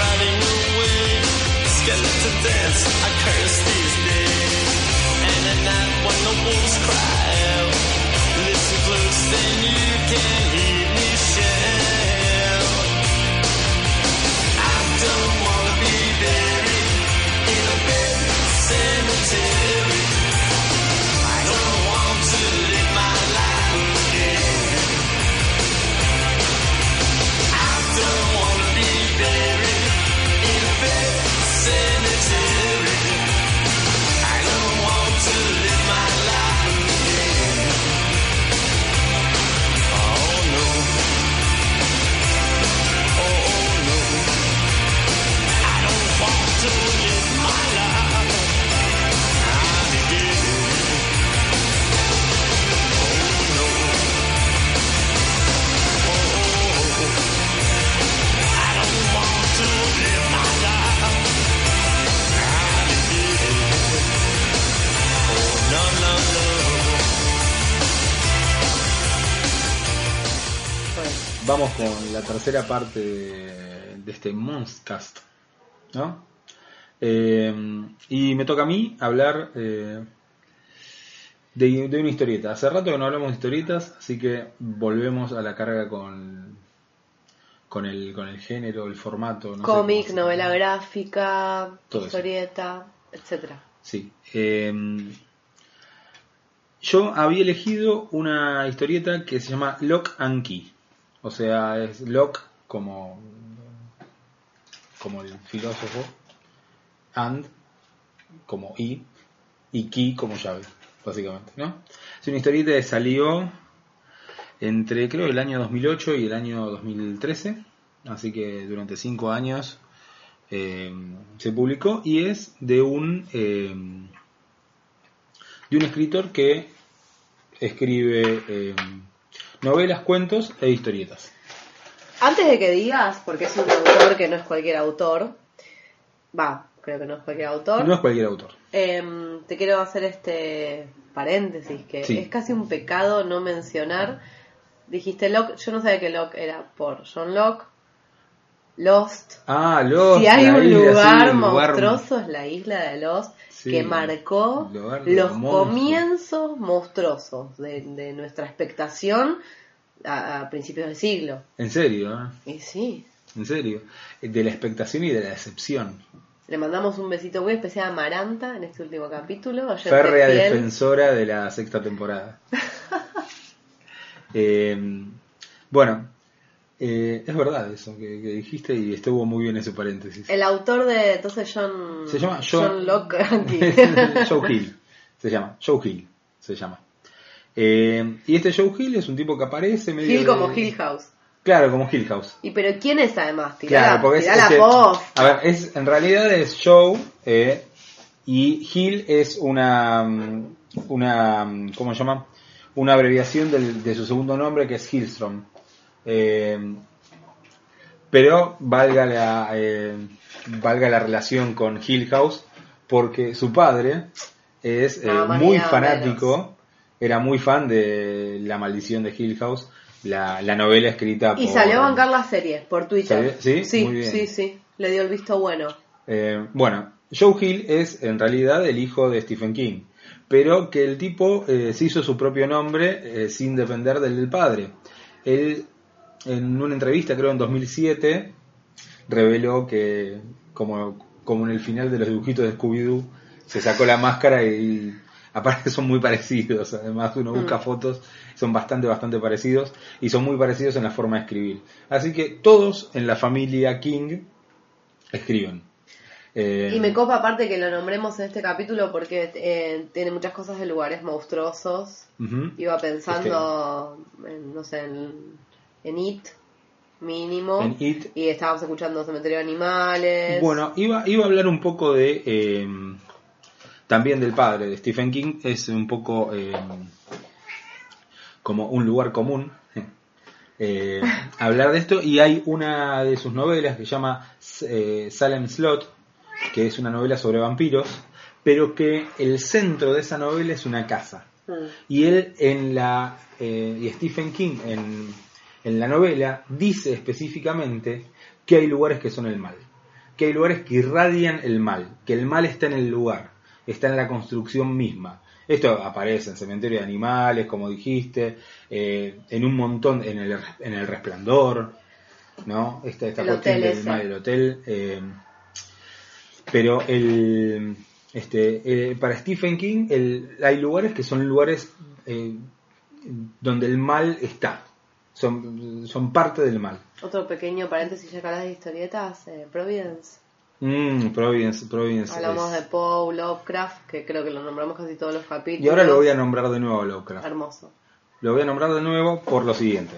C: riding away. Scared to dance, I curse these days. And at night when the wolves cry out, listen close and you
A: can hear. La tercera parte de, de este Monstcast, ¿no? Eh, y me toca a mí hablar eh, de, de una historieta. Hace rato que no hablamos de historietas, así que volvemos a la carga con, con, el, con el género, el formato. no
B: Cómic, novela gráfica,
A: Todo
B: historieta, etcétera.
A: Sí. eh, yo había elegido una historieta que se llama Lock and Key. O sea, es Lock como, como el filósofo, and como I, y Key como llave, básicamente. ¿no? Es una historieta que salió entre creo el año 2008 y el año 2013. Así que durante cinco años eh, se publicó y es de un eh, de un escritor que escribe eh, novelas, cuentos e historietas.
B: Antes de que digas, porque es un autor que no es cualquier autor, va, creo que no es cualquier autor,
A: No es cualquier autor.
B: em, te quiero hacer este paréntesis, que
A: Sí.
B: es casi un pecado no mencionar. Dijiste Locke, yo no sabía que Locke era por John Locke, Lost.
A: Ah, Lost.
B: si hay un
A: isla, sí,
B: lugar
A: el lugar-
B: monstruoso es la isla de Lost,
A: Sí,
B: que marcó los comienzos monstruosos de, de nuestra expectación a, a principios del siglo.
A: En serio, ¿eh?
B: Y sí,
A: en serio. De la expectación y de la decepción.
B: le mandamos un besito muy especial a Maranta en este último capítulo.
A: Férrea defensora de la sexta temporada. Eh, bueno, eh, es verdad eso que, que dijiste y estuvo muy bien ese paréntesis.
B: El autor de entonces John,
A: Se llama John-
B: John Locke.
A: Joe Hill. Se llama. Joe Hill. Se llama. Eh, y este Joe Hill es un tipo que aparece medio.
B: Hill
A: de-
B: como Hill House.
A: Claro, como Hill House.
B: ¿Y pero quién es además? Tirá
A: Claro,
B: la,
A: porque es,
B: tirá la
A: es que-
B: voz.
A: A ver, es, en realidad es Joe eh, y Hill es una. una ¿Cómo se llama? Una abreviación del- de su segundo nombre que es Hillstrom. Eh, pero valga la, eh, valga la relación con Hill House porque su padre es eh,
B: más
A: muy fanático, era muy fan de La maldición de Hill House, la, la novela escrita
B: Y
A: por...
B: salió a bancar la serie por Twitter.
A: ¿Sí?
B: Sí,
A: Muy bien.
B: sí, sí. Le dio el visto bueno.
A: Eh, bueno, Joe Hill es en realidad el hijo de Stephen King, pero que el tipo se hizo su propio nombre sin depender del del padre. Él, en una entrevista, creo en 2007, reveló que, como, como en el final de los dibujitos de Scooby-Doo, se sacó la máscara y, aparte son muy parecidos. Además, uno busca
B: Mm.
A: fotos, son bastante, bastante parecidos y son muy parecidos en la forma de escribir. Así que todos en la familia King escriben. Eh,
B: Y me copa aparte que lo nombremos en este capítulo porque eh, tiene muchas cosas de lugares monstruosos. Iba pensando, en, no sé, en, en It, mínimo.
A: En It.
B: Y estábamos escuchando Cementerio de Animales.
A: Bueno, iba, iba a hablar un poco de. eh, también del padre de Stephen King. Es un poco. eh, como un lugar común. eh, hablar de esto. Y hay una de sus novelas que se llama Salem Slot. Que es una novela sobre vampiros. Pero que el centro de esa novela es una casa.
B: Mm.
A: Y él en la y Stephen King en, en la novela dice específicamente que hay lugares que son el mal, que hay lugares que irradian el mal, que el mal está en el lugar, está en la construcción misma. Esto aparece en Cementerio de Animales, como dijiste, eh, en un montón, en el, en el Resplandor, ¿no? Esta, esta
B: El
A: cuestión
B: hotel
A: del mal del hotel. eh, pero el, este, eh, para Stephen King el- hay lugares que son lugares donde el mal está. Son, son parte del mal.
B: Otro pequeño paréntesis, ya que hablas de historietas, eh, Providence.
A: Mm, Providence, Providence.
B: Hablamos
A: es-
B: de Poe, Lovecraft, que creo que lo nombramos casi todos los capítulos.
A: Y ahora lo voy a nombrar de nuevo Lovecraft.
B: Hermoso.
A: Lo voy a nombrar de nuevo por lo siguiente.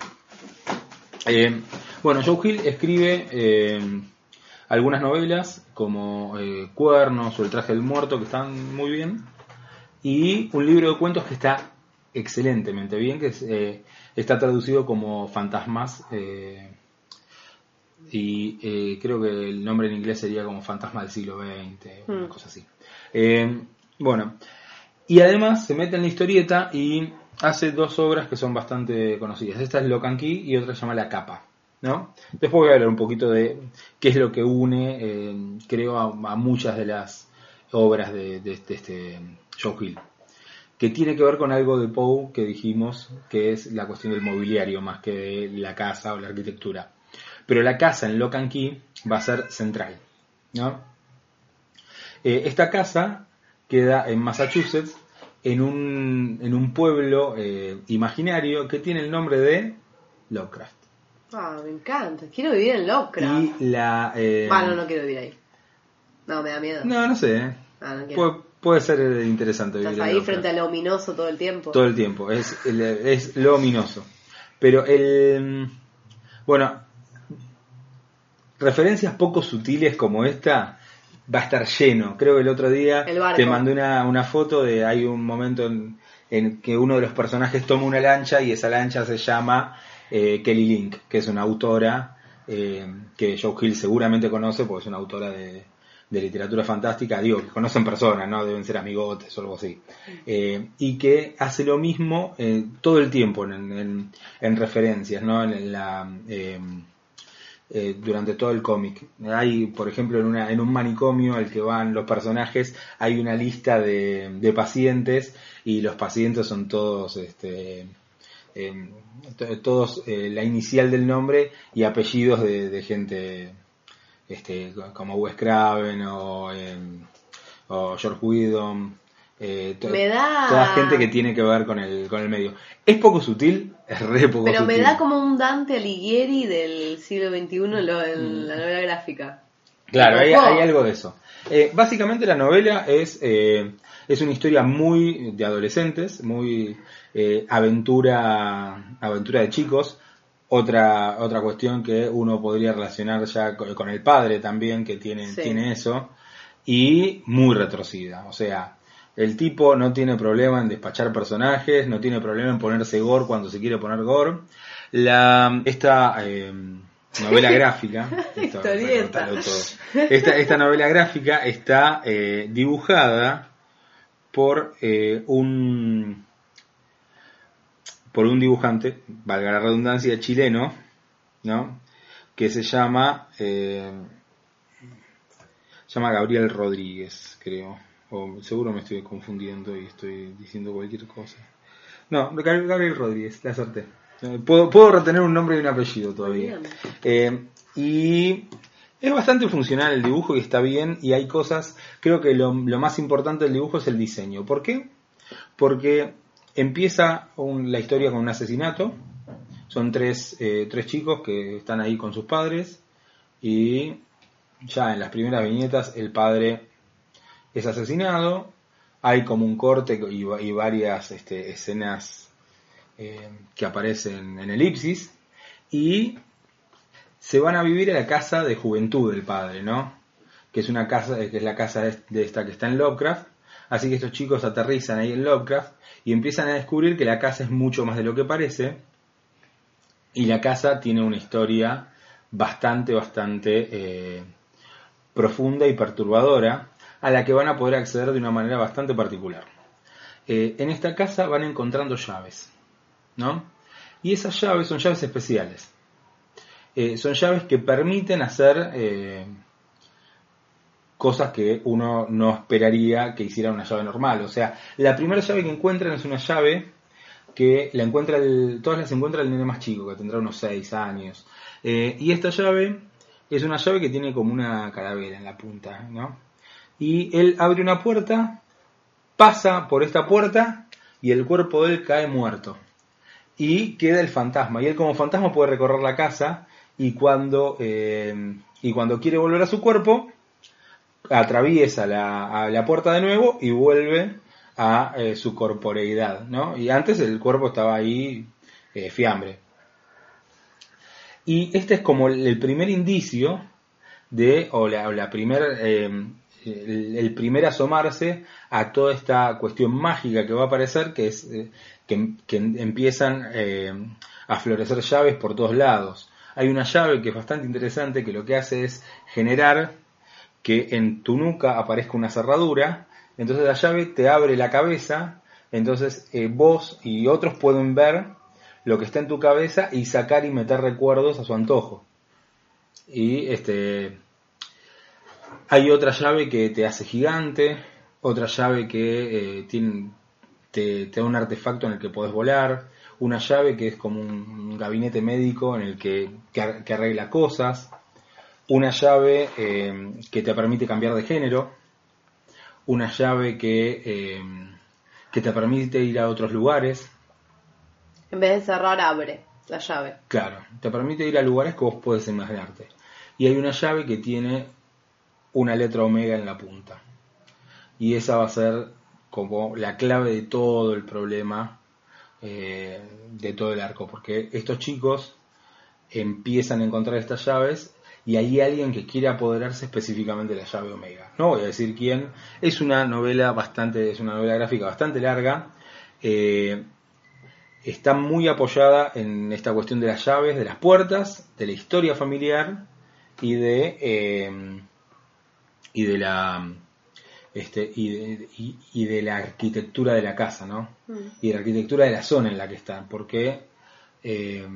A: Eh, bueno, Joe Hill escribe eh, algunas novelas como eh, Cuernos o El traje del muerto que están muy bien y un libro de cuentos que está excelentemente bien que es, está traducido como Fantasmas eh, y eh, creo que el nombre en inglés sería como Fantasma del siglo XX, una
B: Mm.
A: cosa así. Eh, bueno, y además se mete en la historieta y hace dos obras que son bastante conocidas. Esta es Locan Key y otra se llama La Capa. ¿no? Después voy a hablar un poquito de qué es lo que une, eh, creo, a, a muchas de las obras de, de- de este Joe Hill. Que tiene que ver con algo de Poe que dijimos, que es la cuestión del mobiliario más que de la casa o la arquitectura. Pero la casa en Locan Key va a ser central. ¿no? Eh, esta casa queda en Massachusetts, en un, en un pueblo eh, imaginario que tiene el nombre de Lovecraft.
B: Ah, me encanta. Quiero vivir en Lovecraft.
A: Y la... eh,
B: Ah, no, no quiero vivir ahí. No, me da miedo.
A: no, no sé. eh.
B: Ah, no quiero.
A: Puede ser eh, interesante
B: Estás ahí frente a lo ominoso todo el tiempo.
A: Todo el tiempo, es, es lo ominoso. Pero el... Bueno, referencias poco sutiles como esta va a estar lleno. Creo que el otro día
B: El
A: te mandé una, una foto de... Hay un momento en, en que uno de los personajes toma una lancha y esa lancha se llama eh, Kelly Link, que es una autora eh, que Joe Hill seguramente conoce porque es una autora de, de literatura fantástica, digo, que conocen personas, ¿no? Deben ser amigotes o algo así. Eh, y que hace lo mismo eh, todo el tiempo en, en- en referencias, ¿no? En la, eh, eh, durante todo el cómic. Hay, por ejemplo, en, una, en un manicomio al que van los personajes, hay una lista de, pacientes y los pacientes son todos, este, to- todos eh, la inicial del nombre y apellidos de gente este, como Wes Craven o, eh, o George Whedon. eh, to-
B: Me da-
A: Toda gente que tiene que ver con el, con el medio. Es poco sutil, es re poco
B: Pero me da como un Dante Alighieri del siglo XXI en, lo- en la novela gráfica.
A: Claro, hay, hay algo de eso. Eh, básicamente la novela es, eh, es una historia muy de adolescentes, muy eh, aventura, aventura de chicos. Otra, otra cuestión que uno podría relacionar ya con, el padre también, que tiene,
B: Sí.
A: tiene eso. Y muy retrocida. O sea, el tipo no tiene problema en despachar personajes, no tiene problema en ponerse gore cuando se quiere poner gore. La, esta eh, novela gráfica, esto, todo. Esta, esta novela gráfica está eh, dibujada por eh, un por un dibujante, valga la redundancia, chileno, ¿no? Que se llama eh, se llama Gabriel Rodríguez, creo. O seguro me estoy confundiendo y estoy diciendo cualquier cosa. No, Gab- Gabriel Rodríguez, la acerté. Puedo, puedo retener un nombre y un apellido todavía. Eh, y es bastante funcional el dibujo y está bien. Y hay cosas, creo que lo, lo más importante del dibujo es el diseño. ¿Por qué? Porque empieza la historia con un asesinato. Son tres, eh, tres chicos que están ahí con sus padres. Y ya en las primeras viñetas el padre es asesinado. Hay como un corte y, va- y varias este, escenas eh, que aparecen en elipsis. Y se van a vivir a la casa de juventud del padre, ¿no? Que es una casa, que es la casa de esta que está en Lovecraft. Así que estos chicos aterrizan ahí en Lovecraft y empiezan a descubrir que la casa es mucho más de lo que parece. Y la casa tiene una historia bastante, bastante eh, profunda y perturbadora a la que van a poder acceder de una manera bastante particular. Eh, en esta casa van encontrando llaves, ¿no? Y esas llaves son llaves especiales. Eh, son llaves que permiten hacer cosas que uno no esperaría que hiciera una llave normal. O sea, la primera llave que encuentran es una llave que la encuentra el, todas las encuentra el nene más chico, que tendrá unos 6 años. Eh, y esta llave es una llave que tiene como una calavera en la punta, ¿no? Y él abre una puerta, pasa por esta puerta y el cuerpo de él cae muerto. Y queda el fantasma. Y él como fantasma puede recorrer la casa y cuando, eh, y cuando quiere volver a su cuerpo, atraviesa la, a la puerta de nuevo y vuelve a eh, su corporeidad, ¿no? Y antes el cuerpo estaba ahí eh, fiambre. Y este es como el primer indicio de, o la, primer, eh, el, primer asomarse a toda esta cuestión mágica que va a aparecer, que es eh, que, que empiezan eh, a florecer llaves por todos lados. Hay una llave que es bastante interesante que lo que hace es generar que en tu nuca aparezca una cerradura, entonces la llave te abre la cabeza Entonces eh, vos y otros pueden ver lo que está en tu cabeza y sacar y meter recuerdos a su antojo. Y este hay otra llave que te hace gigante, otra llave que eh, tiene, te, da un artefacto en el que podés volar, una llave que es como un gabinete médico en el que, que arregla cosas, una llave eh, que te permite cambiar de género, una llave que, eh, que te permite ir a otros lugares,
B: En vez de cerrar, abre la llave.
A: Claro, te permite ir a lugares que vos puedes imaginarte. Y hay una llave que tiene una letra omega en la punta. Y esa va a ser como la clave de todo el problema, eh, de todo el arco. Porque estos chicos empiezan a encontrar estas llaves y hay alguien que quiere apoderarse específicamente de la llave omega. No voy a decir quién. Es una novela bastante, es una novela gráfica bastante larga. Eh, está muy apoyada en esta cuestión de las llaves, de las puertas, de la historia familiar y de eh, y de la este y de, y- y de la arquitectura de la casa, ¿no? Y de la arquitectura de la zona en la que están, porque eh,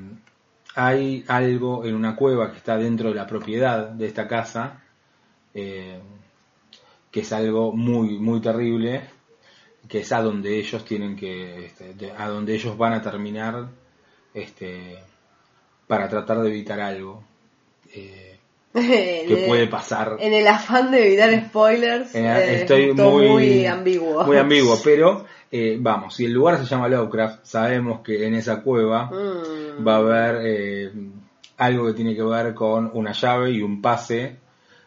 A: hay algo en una cueva que está dentro de la propiedad de esta casa eh, que es algo muy muy terrible que es a donde ellos tienen que este, a donde ellos van a terminar este para tratar de evitar algo. Eh, que puede pasar
B: En el afán de evitar spoilers,
A: Eh,
B: eh,
A: estoy
B: todo
A: muy,
B: ambiguo.
A: muy ambiguo pero eh, vamos si el lugar se llama Lovecraft sabemos que en esa cueva
B: Mm.
A: va a haber eh, algo que tiene que ver con una llave y un pase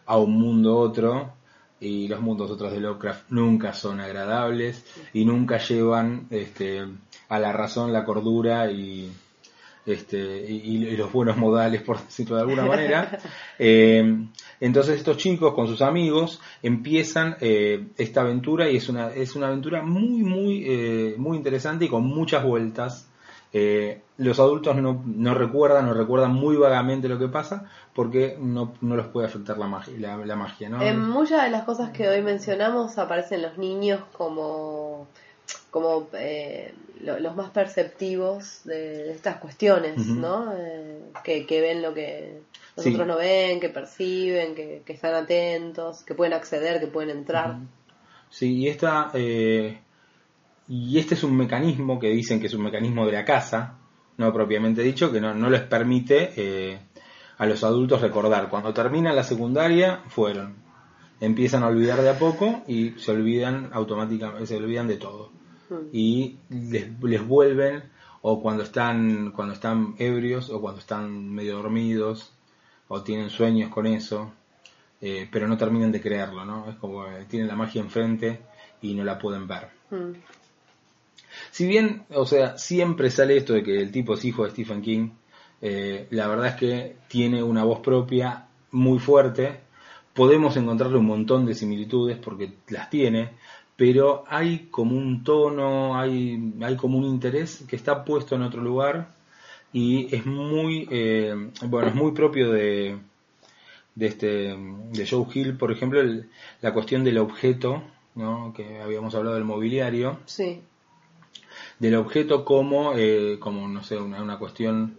A: a un mundo otro y los mundos otros de Lovecraft nunca son agradables y nunca llevan este, a la razón la cordura y este y, y los buenos modales por decirlo de alguna manera Eh, entonces estos chicos con sus amigos empiezan eh, esta aventura y es una es una aventura muy muy eh, muy interesante y con muchas vueltas eh, los adultos no, no recuerdan o recuerdan muy vagamente lo que pasa porque no, no los puede afectar la magia, la, la magia ¿no?
B: En muchas de las cosas que hoy mencionamos aparecen los niños como, como eh, lo- los más perceptivos de, de estas cuestiones. ¿no? Eh, que, que ven lo que nosotros
A: Sí.
B: no ven, que perciben, que, que están atentos, que pueden acceder, que pueden entrar.
A: Sí, y esta eh, y este es un mecanismo que dicen que es un mecanismo de la casa, no propiamente dicho, que no, no les permite eh, a los adultos recordar. Cuando terminan la secundaria, fueron. Empiezan a olvidar de a poco y se olvidan automáticamente, se olvidan de todo.
B: Mm.
A: Y les, les vuelven, o cuando están, cuando están ebrios, o cuando están medio dormidos, o tienen sueños con eso, eh, pero no terminan de creerlo, ¿no? Es como eh, tienen la magia enfrente y no la pueden ver.
B: Mm.
A: Si bien, o sea, siempre sale esto de que el tipo es hijo de Stephen King, eh, la verdad es que tiene una voz propia muy fuerte, podemos encontrarle un montón de similitudes porque las tiene, pero hay como un tono, hay, hay como un interés que está puesto en otro lugar y es muy, eh, bueno, es muy propio de, de este de Joe Hill, por ejemplo, el- la cuestión del objeto, ¿no? que habíamos hablado del mobiliario,
B: Sí.
A: del objeto como, eh, como no sé, una, una cuestión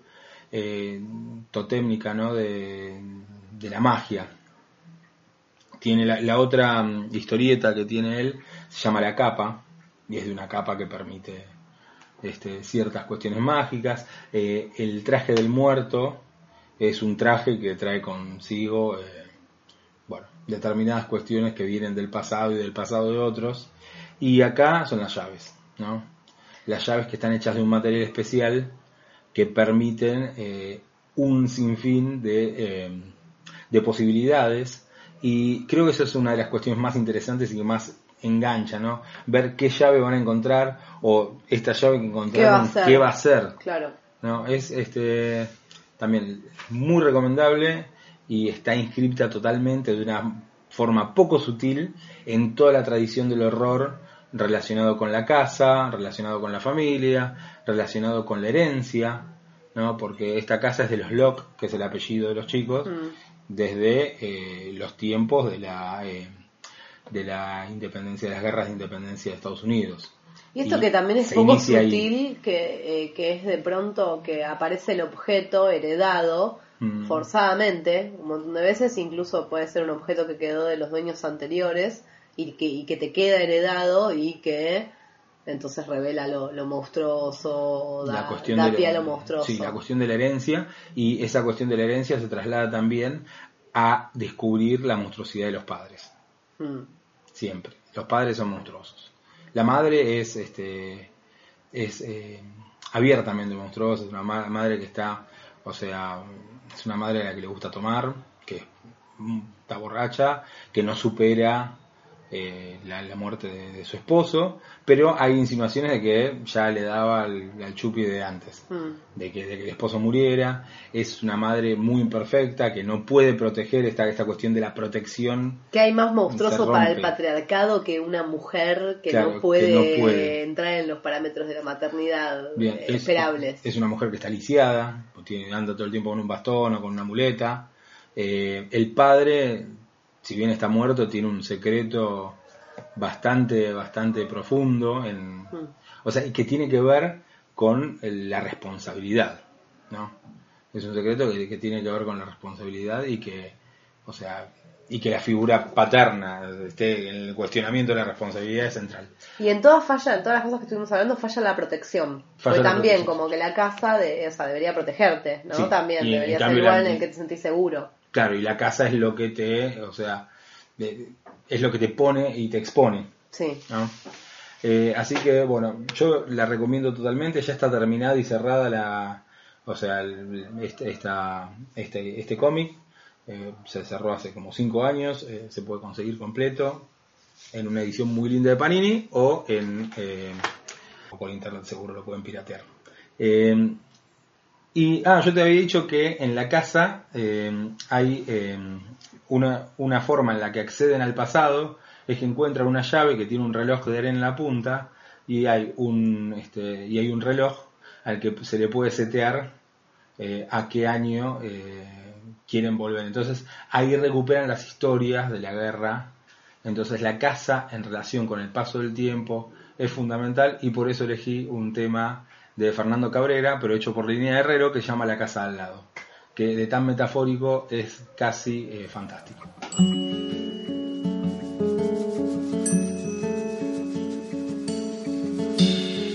A: eh, totémica, ¿no? De, de la magia. Tiene la, la otra mm, historieta que tiene él, se llama La Capa, y es de una capa que permite este, ciertas cuestiones mágicas. Eh, el traje del muerto es un traje que trae consigo, eh, bueno, determinadas cuestiones que vienen del pasado y del pasado de otros. Y acá son las llaves, ¿no? Las llaves que están hechas de un material especial que permiten eh, un sinfín de, de posibilidades. Y creo que esa es una de las cuestiones más interesantes y que más engancha, ¿no? Ver qué llave van a encontrar o esta llave que encontraron, qué va a ser.
B: Claro.
A: No, es este también muy recomendable y está inscripta totalmente de una forma poco sutil en toda la tradición del horror relacionado con la casa, relacionado con la familia, relacionado con la herencia, ¿no? Porque esta casa es de los Locke, que es el apellido de los chicos,
B: Mm.
A: Desde eh, los tiempos de la eh, de la independencia, de las guerras de independencia de Estados Unidos.
B: Y esto
A: Y
B: que también es poco sutil, que, eh, que es de pronto que aparece el objeto heredado
A: Mm.
B: forzadamente, un montón de veces, incluso puede ser un objeto que quedó de los dueños anteriores y que, y que te queda heredado y que entonces revela lo, lo monstruoso, da,
A: la cuestión
B: da
A: de la-
B: pie a lo monstruoso.
A: Sí, la cuestión de la herencia y esa cuestión de la herencia se traslada también a descubrir la monstruosidad de los padres.
B: Mm.
A: Siempre. Los padres son monstruosos. La madre es este es eh, abiertamente monstruosa, es una ma- madre que está, o sea, es una madre a la que le gusta tomar, que mm, está borracha, que no supera eh, la, la muerte de, de su esposo, pero hay insinuaciones de que ya le daba al, al chupi de antes
B: Mm.
A: de que, de que el esposo muriera, es una madre muy imperfecta que no puede proteger esta, esta cuestión de la protección.
B: Que hay más monstruoso para el patriarcado que una mujer que,
A: Claro,
B: no,
A: que
B: puede
A: no puede.
B: entrar en los parámetros de la maternidad
A: Bien,
B: eh,
A: es,
B: esperables.
A: es una mujer que está lisiada, tiene, anda todo el tiempo con un bastón o con una muleta. Eh, el padre, si bien está muerto, tiene un secreto bastante, bastante profundo, en,
B: Mm.
A: o sea, y que tiene que ver con el- la responsabilidad, ¿no? Es un secreto que, que tiene que ver con la responsabilidad y que, o sea, y que la figura paterna esté en el cuestionamiento de la responsabilidad es central.
B: Y en todas falla, en todas las cosas que estuvimos hablando, falla la protección.
A: Falla
B: Porque
A: la
B: también,
A: protección.
B: como que la casa de, o sea, debería protegerte, ¿no?
A: Sí,
B: También
A: y
B: debería ser igual
A: la-
B: en el que te sentís seguro.
A: Claro, y la casa es lo que te, o sea, es lo que te pone y te expone,
B: Sí.
A: ¿no? Eh, así que, bueno, yo la recomiendo totalmente, ya está terminada y cerrada la, o sea, el- este, esta, este, este cómic, eh, se cerró hace como cinco años, eh, se puede conseguir completo en una edición muy linda de Panini o en, eh, o por internet seguro lo pueden piratear. Y, ah, yo te había dicho que en la casa eh, hay eh, una, una forma en la que acceden al pasado, es que encuentran una llave que tiene un reloj de arena en la punta y hay un, este, y hay un reloj al que se le puede setear eh, a qué año quieren volver. Entonces ahí recuperan las historias de la guerra. Entonces la casa en relación con el paso del tiempo es fundamental y por eso elegí un tema de Fernando Cabrera, pero hecho por Línea Herrero, que llama La casa al lado, que de tan metafórico es casi eh, fantástico.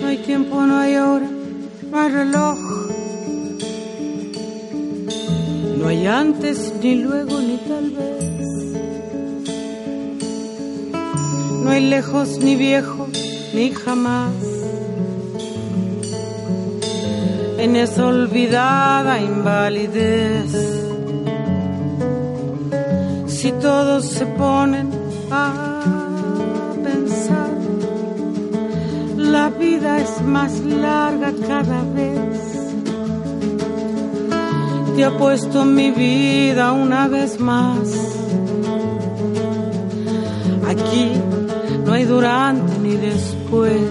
D: No hay tiempo, no hay hora, no hay reloj. No hay antes, ni luego, ni tal vez. No hay lejos, ni viejo, ni jamás. En esa olvidada invalidez. Si todos se ponen a pensar la vida es más larga cada vez. Te apuesto mi vida una vez más. Aquí no hay durante ni después.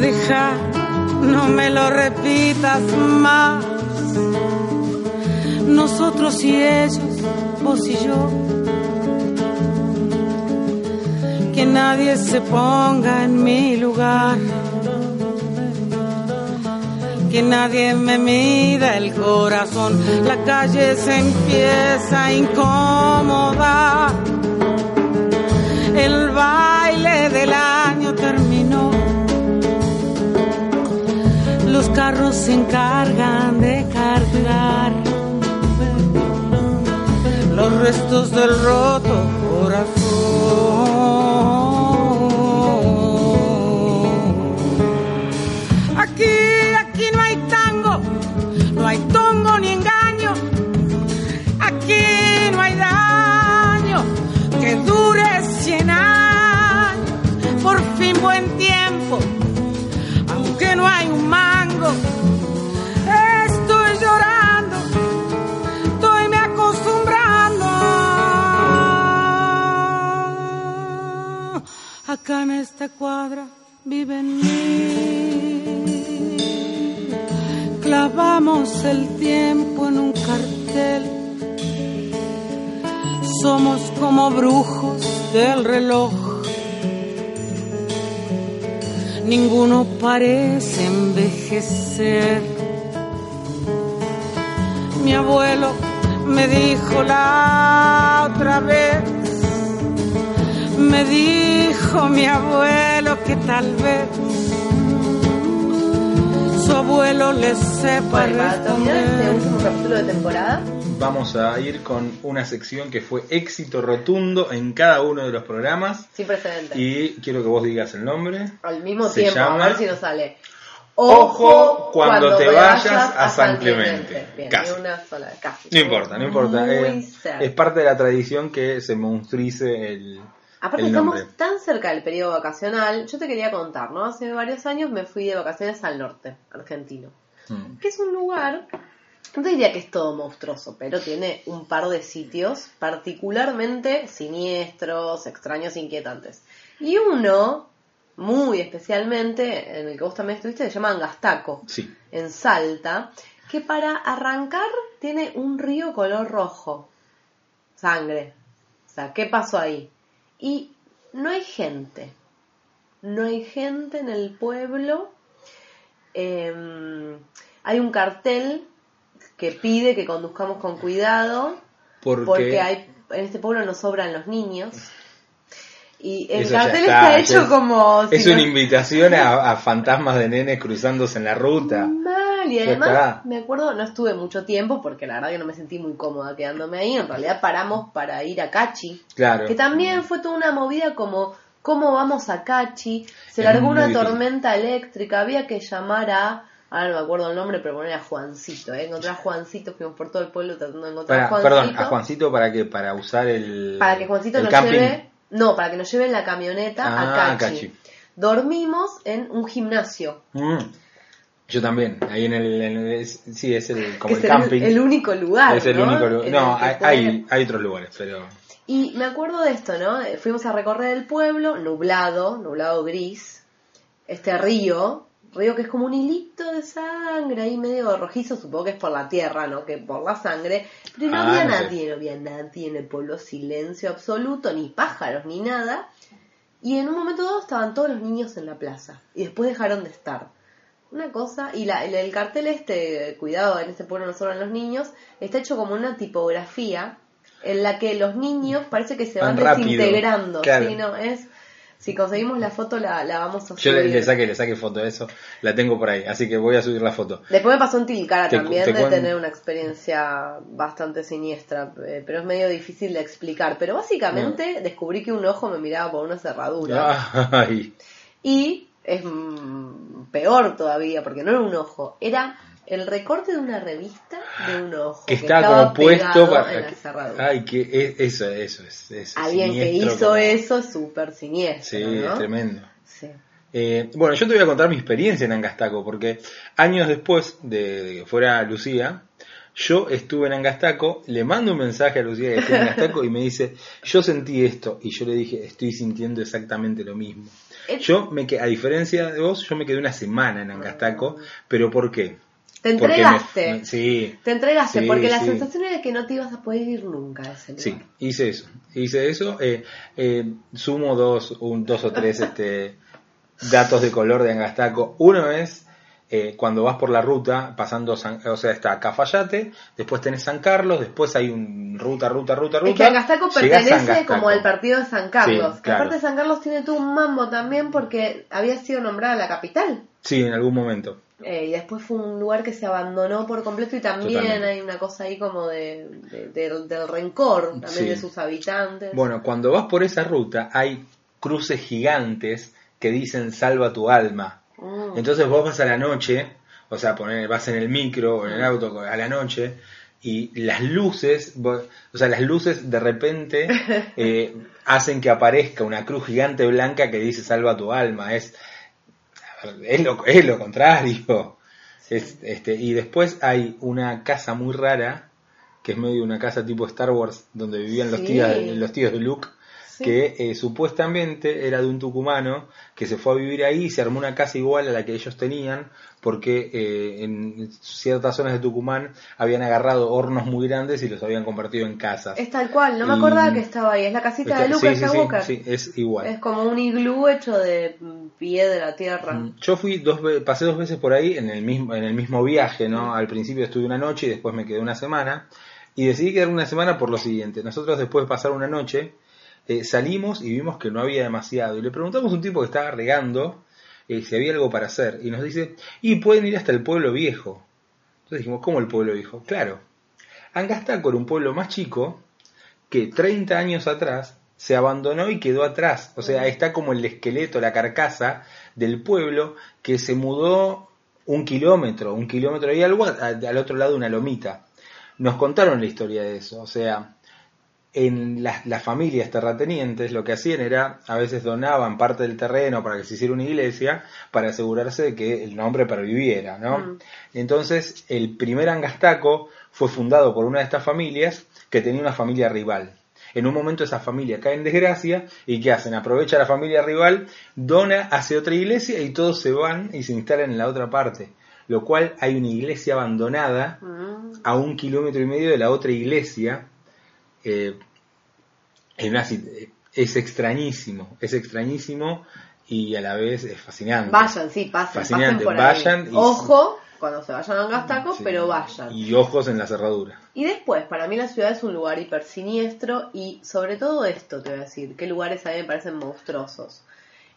D: Deja, no me lo repitas más. Nosotros y ellos, vos y yo. Que nadie se ponga en mi lugar, que nadie me mida el corazón, la calle se empieza a incomodar, el baile del año carros se encargan de cargar los restos del roto corazón. Acá en esta cuadra viven mil. Clavamos el tiempo en un cartel. Somos como brujos del reloj. ninguno parece envejecer. Mi abuelo me dijo la otra vez, me dijo mi abuelo que tal vez su abuelo le sepa
B: Bueno, para terminar este
D: responder.
B: último capítulo de temporada,
A: Vamos a ir con una sección que fue éxito rotundo en cada uno de los programas.
B: sin precedentes.
A: Y quiero que vos digas el nombre.
B: Al mismo
A: Se
B: tiempo,
A: llama
B: a ver si nos sale.
A: Ojo cuando te vayas a San Clemente.
B: Bien,
A: Casi.
B: ni una sola, casi.
A: No importa, no importa.
B: Muy
A: eh,
B: cerca.
A: es parte de la tradición que se monstrice el,
B: Aparte estamos tan cerca del periodo vacacional, yo te quería contar, ¿no? Hace varios años me fui de vacaciones al norte, argentino,
A: Mm.
B: que es un lugar, no te diría que es todo monstruoso, pero tiene un par de sitios particularmente siniestros, extraños, inquietantes. Y uno, muy especialmente, en el que vos también estuviste, se llama Angastaco,
A: Sí.
B: en Salta, que para arrancar tiene un río color rojo, sangre. O sea, ¿qué pasó ahí? Y no hay gente, no hay gente en el pueblo. Eh, hay un cartel que pide que conduzcamos con cuidado
A: Porque,
B: porque hay en este pueblo nos sobran los niños. Y el
A: Eso
B: cartel
A: está,
B: hecho
A: es-
B: como...
A: es una invitación a, a fantasmas de nenes cruzándose en la ruta.
B: Mal, y además me acuerdo, no estuve mucho tiempo porque la verdad que no me sentí muy cómoda quedándome ahí. En realidad paramos para ir a Cachi,
A: Claro.
B: que también fue toda una movida como cómo vamos a Cachi. Se
A: Es
B: largó una
A: difícil.
B: tormenta eléctrica, había que llamar a ahora no me acuerdo el nombre, pero poner a Juancito, ¿eh? encontrar a Juancito, fuimos por todo el pueblo tratando de encontrar
A: Para-
B: a Juancito.
A: perdón, a Juancito para que para usar el
B: para que Juancito nos
A: camping.
B: lleve, no, para que nos lleve en la camioneta
A: Ah,
B: a Cachi.
A: Cachi.
B: Dormimos en un gimnasio.
A: Mm. Yo también, ahí en el, en el- es- sí es el como el camping.
B: el único lugar.
A: es el
B: ¿no?
A: único lugar. No, hay, hay, hay otros lugares, pero
B: Y me acuerdo de esto, ¿no? Eh, Fuimos a recorrer el pueblo, nublado, nublado gris, este río, río que es como un hilito de sangre ahí medio rojizo, supongo que es por la tierra, ¿no? Que por la sangre, pero no
A: Ah,
B: había
A: no sé.
B: nadie, no había nadie en el pueblo, silencio absoluto, ni pájaros, ni nada. Y en un momento dado estaban todos los niños en la plaza y después dejaron de estar. Una cosa, y la, el, el cartel este, cuidado, en este pueblo no sobran los niños, está hecho como una tipografía en la que los niños parece que se van,
A: rápido,
B: desintegrando.
A: claro.
B: ¿sí? ¿no? Es, si conseguimos la foto la, la vamos a
A: yo le,
B: subir.
A: le saqué, le saqué foto de eso, la tengo por ahí, así que voy a subir la foto.
B: Después me pasó en Tilcara
A: Te
B: también
A: te
B: de tener una experiencia bastante siniestra, eh, pero es medio difícil de explicar. Pero básicamente descubrí que un ojo me miraba por una cerradura.
A: Ay,
B: Y es mm, peor todavía, porque no era un ojo, era el recorte de una revista de un ojo.
A: que está
B: estaba
A: como puesto para
B: en la.
A: Ay, que es- eso, eso es, es
B: Alguien que hizo
A: como-
B: eso es súper siniestro.
A: Sí,
B: ¿no?
A: es tremendo.
B: Sí.
A: Eh, bueno, yo te voy a contar mi experiencia en Angastaco, porque años después de, de que fuera Lucía, yo estuve en Angastaco, le mando un mensaje a Lucía que estoy en Angastaco y me dice, yo sentí esto, y yo le dije, estoy sintiendo exactamente lo mismo. Yo, me que a diferencia de vos, yo me quedé una semana en Angastaco, pero ¿por qué?
B: Te
A: me-
B: entregaste.
A: me- sí,
B: Te entregaste,
A: Sí,
B: porque la
A: sí.
B: sensación era que no te ibas a poder ir nunca a ese lugar.
A: Sí, hice eso. Hice eso. eh, eh, sumo dos, un, dos o tres este, datos de color de Angastaco. Uno es eh, cuando vas por la ruta, pasando, San- o sea, está Cafayate, después tenés San Carlos, después hay un ruta, ruta, ruta, ruta.
B: Es que pertenece como al partido de San Carlos.
A: Sí, claro.
B: aparte San Carlos tiene todo un mambo también porque había sido nombrada la capital.
A: Sí, en algún momento.
B: Eh, y después fue un lugar que se abandonó por completo y también
A: Totalmente.
B: hay una cosa ahí como de, de- del- del rencor también
A: Sí.
B: de sus habitantes.
A: Bueno, cuando vas por esa ruta hay cruces gigantes que dicen salva tu alma.
B: Mm.
A: Entonces vos vas a la noche, o sea, poner, vas en el micro o en el auto a la noche y las luces, vos- o sea, las luces de repente eh, hacen que aparezca una cruz gigante blanca que dice salva tu alma. Es, es, lo, es lo contrario. Es, este, y después hay una casa muy rara, que es medio una casa tipo Star Wars, donde vivían los,
B: Sí.
A: tías, los tíos de Luke.
B: Sí.
A: Que eh, supuestamente era de un tucumano que se fue a vivir ahí y se armó una casa igual a la que ellos tenían porque eh, en ciertas zonas de Tucumán habían agarrado hornos muy grandes y los habían convertido en casas.
B: Es tal cual, no me
A: Y-
B: acordaba que estaba ahí. Es la casita de Lucas
A: sí, sí, sí, es igual.
B: Es como un iglú hecho de mm, piedra, tierra.
A: Mm, Yo fui dos pasé dos veces por ahí en el mismo en el mismo viaje, ¿no? Al principio estuve una noche y después me quedé una semana y decidí quedarme una semana por lo siguiente. Nosotros después de pasar una noche eh, salimos y vimos que no había demasiado y le preguntamos a un tipo que estaba regando eh, si había algo para hacer y nos dice y pueden ir hasta el pueblo viejo. Entonces dijimos ¿cómo el pueblo viejo? Claro. Angastaco era un pueblo más chico que 30 años atrás se abandonó y quedó atrás. O sea, está como el esqueleto, la carcasa del pueblo que se mudó un kilómetro, un kilómetro y algo al otro lado una lomita. Nos contaron la historia de eso. O sea, en las, las familias terratenientes lo que hacían era, a veces donaban parte del terreno para que se hiciera una iglesia, para asegurarse de que el nombre perviviera, ¿no?
B: Mm.
A: Entonces, el primer Angastaco fue fundado por una de estas familias que tenía una familia rival. En un momento esa familia cae en desgracia y ¿qué hacen? Aprovecha la familia rival, dona hacia otra iglesia y todos se van y se instalan en la otra parte. Lo cual hay una iglesia abandonada
B: Mm.
A: a un kilómetro y medio de la otra iglesia. Eh, en una sit- es extrañísimo, es extrañísimo y a la vez es fascinante.
B: Vayan, sí, pasen,
A: Fascinante,
B: pasen por
A: vayan
B: ahí.
A: y-
B: Ojo cuando se vayan a Angastaco,
A: Sí.
B: pero vayan.
A: Y ojos en la cerradura.
B: Y después, para mí la ciudad es un lugar hiper siniestro y sobre todo esto te voy a decir, qué lugares a mí me parecen monstruosos.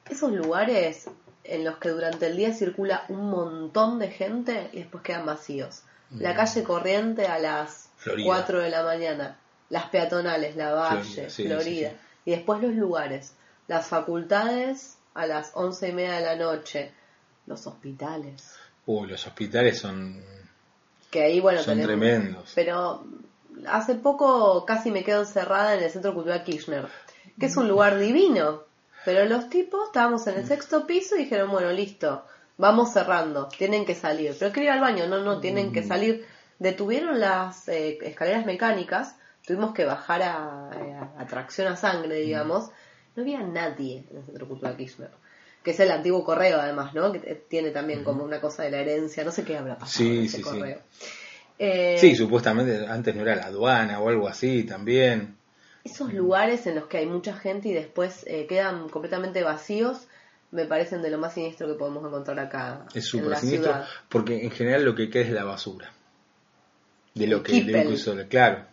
B: Esos lugares en los que durante el día circula un montón de gente y después quedan vacíos. La calle corriente a las
A: Mm. Florida.
B: 4 de la mañana, las peatonales, la Valle,
A: Florida, sí,
B: Florida,
A: sí, sí.
B: y después los lugares, las facultades a las once y media de la noche, los hospitales,
A: Uy, los hospitales son,
B: que ahí bueno
A: son
B: tenemos-
A: tremendos.
B: pero hace poco casi me quedo encerrada en el Centro Cultural Kirchner, que es un lugar divino. Pero los tipos estábamos en el sexto piso y dijeron, bueno, listo, vamos cerrando, tienen que salir. Pero quiero ir al baño, no, no, tienen que salir. Detuvieron las eh, escaleras mecánicas, tuvimos que bajar a, a- a tracción a sangre, digamos. No había nadie en el Centro Cultural Kirchner. Que es el antiguo correo, además, ¿no? Que tiene también como una cosa de la herencia, no sé qué habrá pasado
A: Sí,
B: en ese
A: sí, sí.
B: correo. Eh,
A: Sí, supuestamente antes no era la aduana o algo así también.
B: Esos lugares en los que hay mucha gente y después eh, quedan completamente vacíos, me parecen de lo más siniestro que podemos encontrar acá
A: Es súper siniestro
B: ciudad.
A: porque en general lo que queda es la basura. De lo que, de lo que usó, claro.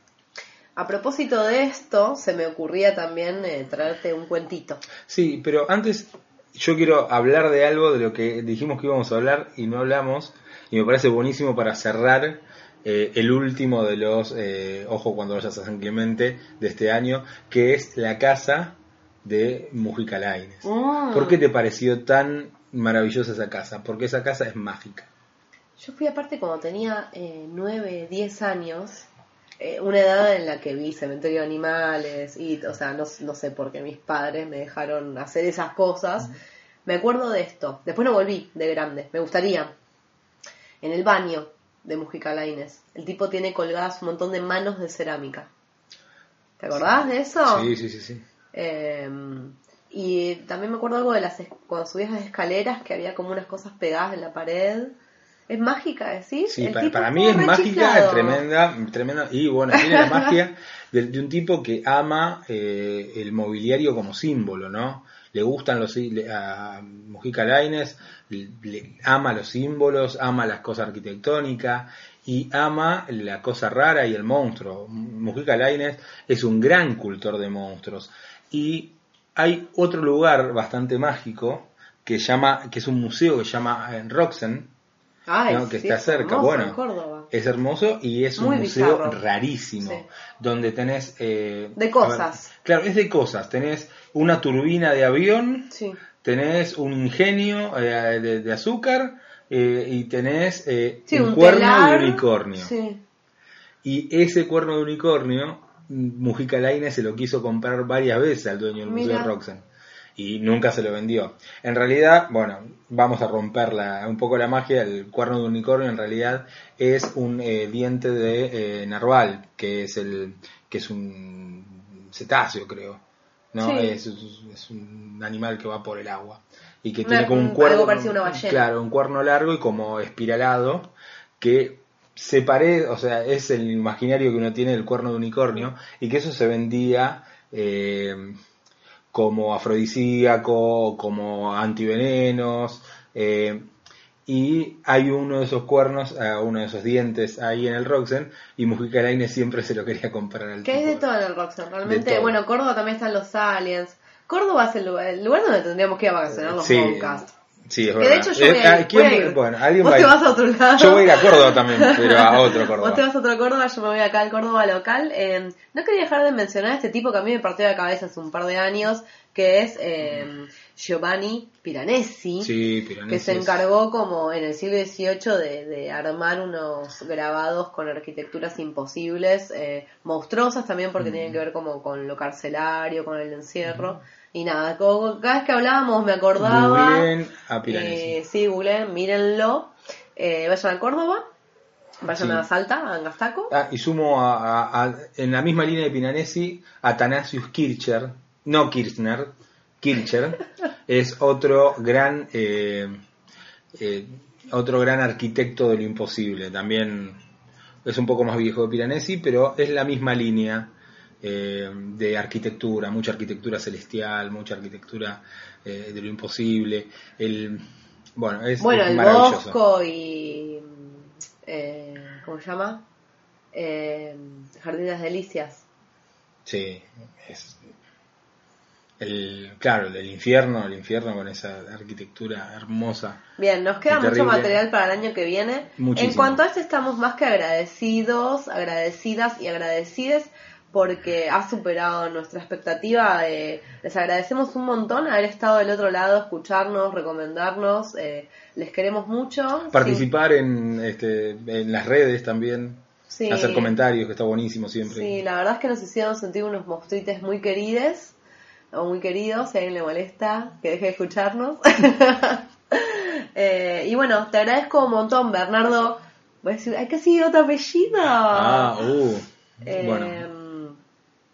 B: A propósito de esto, se me ocurría también eh, traerte un cuentito.
A: Sí, pero antes yo quiero hablar de algo de lo que dijimos que íbamos a hablar y no hablamos y me parece buenísimo para cerrar eh, el último de los eh, Ojo cuando vayas a San Clemente de este año, que es la casa de Mujica Lainez.
B: Mm.
A: ¿Por qué te pareció tan maravillosa esa casa? Porque esa casa es mágica.
B: Yo fui aparte cuando tenía eh, 9, 10 años, eh, una edad en la que vi cementerio de animales y, o sea, no, no sé por qué mis padres me dejaron hacer esas cosas. Me acuerdo de esto. Después no volví de grande. Me gustaría. En el baño de Mujica Lainez, el tipo tiene colgadas un montón de manos de cerámica. ¿Te acordás de eso?
A: Sí, sí, sí, sí.
B: Eh, y también me acuerdo algo de las cuando subías las escaleras que había como unas cosas pegadas en la pared. ¿Es mágica decir?
A: Sí,
B: El
A: para, mí es mágica, es tremenda, tremenda. Y bueno, tiene la magia de, de un tipo que ama eh, el mobiliario como símbolo, ¿no? Le gustan los sí- a Mujica Lainez, le, le- ama los símbolos, ama las cosas arquitectónicas y ama la cosa rara y el monstruo. Mujica Lainez es un gran cultor de monstruos. Y hay otro lugar bastante mágico que llama, que es un museo que se llama eh, Roxen,
B: Ay,
A: ¿no? que
B: sí,
A: está
B: es
A: cerca.
B: hermoso,
A: Bueno,
B: en Córdoba.
A: es hermoso y es un museo
B: bizarro.
A: rarísimo,
B: Sí.
A: donde tenés... eh,
B: De cosas.
A: ver, claro, es de cosas. Tenés una turbina de avión,
B: Sí.
A: tenés un ingenio eh, de, de azúcar eh, y tenés eh, un,
B: un
A: cuerno
B: telar,
A: de unicornio. Y ese cuerno de unicornio, Mujica Lainez se lo quiso comprar varias veces al dueño del Museo de Roxen. Y nunca se lo vendió. En realidad, bueno, vamos a romper la- un poco la magia. El cuerno de unicornio en realidad es un eh, diente de eh, narval, que es el que es un cetáceo, creo. ¿no?
B: Sí.
A: Es, es un animal que va por el agua y que
B: Una-
A: tiene como un cuerno,
B: algo parecido a una ballena.
A: claro, un cuerno largo y como espiralado que se parece, o sea, es el imaginario que uno tiene del cuerno de unicornio y que eso se vendía eh, como afrodisíaco, como antivenenos, eh, y hay uno de esos cuernos, eh, uno de esos dientes ahí en el Roxen, y Mujica Lainez siempre se lo quería comprar al
B: Que
A: tipo.
B: de todo en el
A: De
B: realmente. Bueno, Córdoba también están los aliens. Córdoba es el lugar, el lugar donde tendríamos que ir a vacacionar los
A: Sí,
B: podcasts.
A: Sí, es
B: Que
A: verdad.
B: de hecho yo voy
A: Eh,
B: a
A: ah,
B: ir.
A: ¿quién-
B: voy a ir.
A: Bueno, alguien
B: Vos
A: va
B: te
A: ir.
B: vas a otro lado.
A: Yo voy a ir a Córdoba también, pero a otro Córdoba.
B: Vos te vas a otro Córdoba, yo me voy acá al Córdoba local. Eh, no quería dejar de mencionar a este tipo que a mí me partió la cabeza hace un par de años, que es eh, Giovanni Piranesi.
A: Sí,
B: que
A: Piranesi
B: se
A: es-
B: encargó como en el siglo XVIII de, de armar unos grabados con arquitecturas imposibles, eh, monstruosas también porque
A: Mm.
B: tienen que ver como con lo carcelario, con el encierro. Y nada, como cada vez que hablábamos me acordaba.
A: Googleen a Piranesi.
B: Eh, sí, googleen, mírenlo. Eh, vayan a Córdoba, vayan
A: Sí.
B: a Salta, a Angastaco.
A: Ah, y sumo a, a- a- en la misma línea de Piranesi, Athanasius Kircher, no Kirchner, Kircher, es otro gran eh, eh, otro gran arquitecto de lo imposible. También es un poco más viejo de Piranesi, pero es la misma línea eh, de arquitectura, mucha arquitectura celestial, mucha arquitectura eh, de lo imposible. El, bueno, es,
B: Bueno,
A: es
B: el
A: maravilloso.
B: Bosco y. Eh, ¿Cómo se llama? Eh, Jardín de las Delicias.
A: Sí, es el claro, el del infierno, el infierno con esa arquitectura hermosa.
B: Bien, nos queda mucho material para el año que viene.
A: Muchísimo.
B: En cuanto a este, estamos más que agradecidos, agradecidas y agradecides porque ha superado nuestra expectativa. eh, les agradecemos un montón haber estado del otro lado, escucharnos, recomendarnos. eh, les queremos mucho.
A: Participar en este en las redes también,
B: Sí.
A: hacer comentarios, que está buenísimo siempre.
B: Sí, la verdad es que nos hicieron sentir unos monstruites muy querides o muy queridos, si a alguien le molesta, que deje de escucharnos. Eh, y bueno, te agradezco un montón, Bernardo. Voy a decir, hay que seguir otro apellido.
A: Ah, uh.
B: Eh,
A: bueno.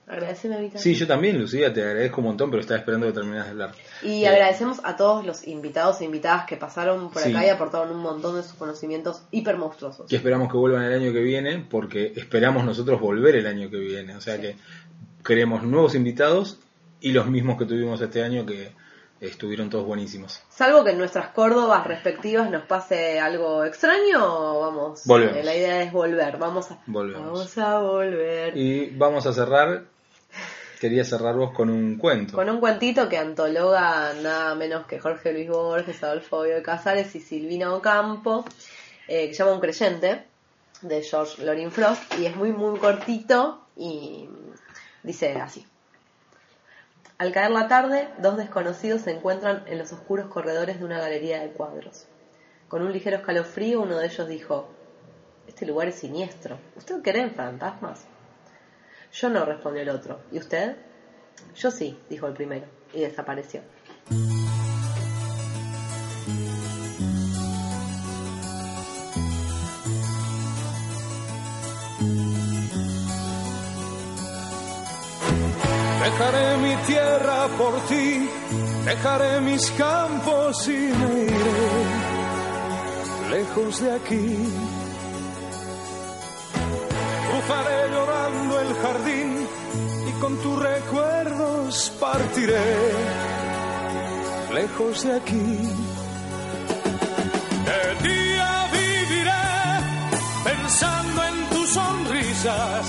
B: Agradeceme a mí también.
A: Sí, yo también, Lucía, te agradezco un montón, pero estaba esperando que terminas de hablar.
B: Y
A: Eh,
B: agradecemos a todos los invitados e invitadas que pasaron por
A: Sí.
B: acá y aportaron un montón de sus conocimientos hiper monstruosos.
A: que esperamos que vuelvan el año que viene, porque esperamos nosotros volver el año que viene. O sea que queremos nuevos invitados y los mismos que tuvimos este año que estuvieron todos buenísimos.
B: Salvo que en nuestras Córdobas respectivas nos pase algo extraño, vamos.
A: Volvemos.
B: La idea es volver, vamos a,
A: Volvemos.
B: vamos a volver.
A: Y vamos a cerrar, quería cerrar vos con un cuento.
B: Con un cuentito que antologa nada menos que Jorge Luis Borges, Adolfo Bioy Casares y Silvina Ocampo, eh, que se llama Un creyente, de George Lorin Frost, y es muy, muy cortito y dice así. Al caer la tarde, dos desconocidos se encuentran en los oscuros corredores de una galería de cuadros. Con un ligero escalofrío, uno de ellos dijo, Este lugar es siniestro. ¿Usted cree en fantasmas? Yo no, respondió el otro. ¿Y usted? Yo sí, dijo el primero, y desapareció.
E: Dejaré mi tierra por ti, dejaré mis campos y me iré lejos de aquí. Jardín y con tus recuerdos partiré lejos de aquí. De día viviré pensando en tus sonrisas,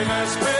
E: same as me.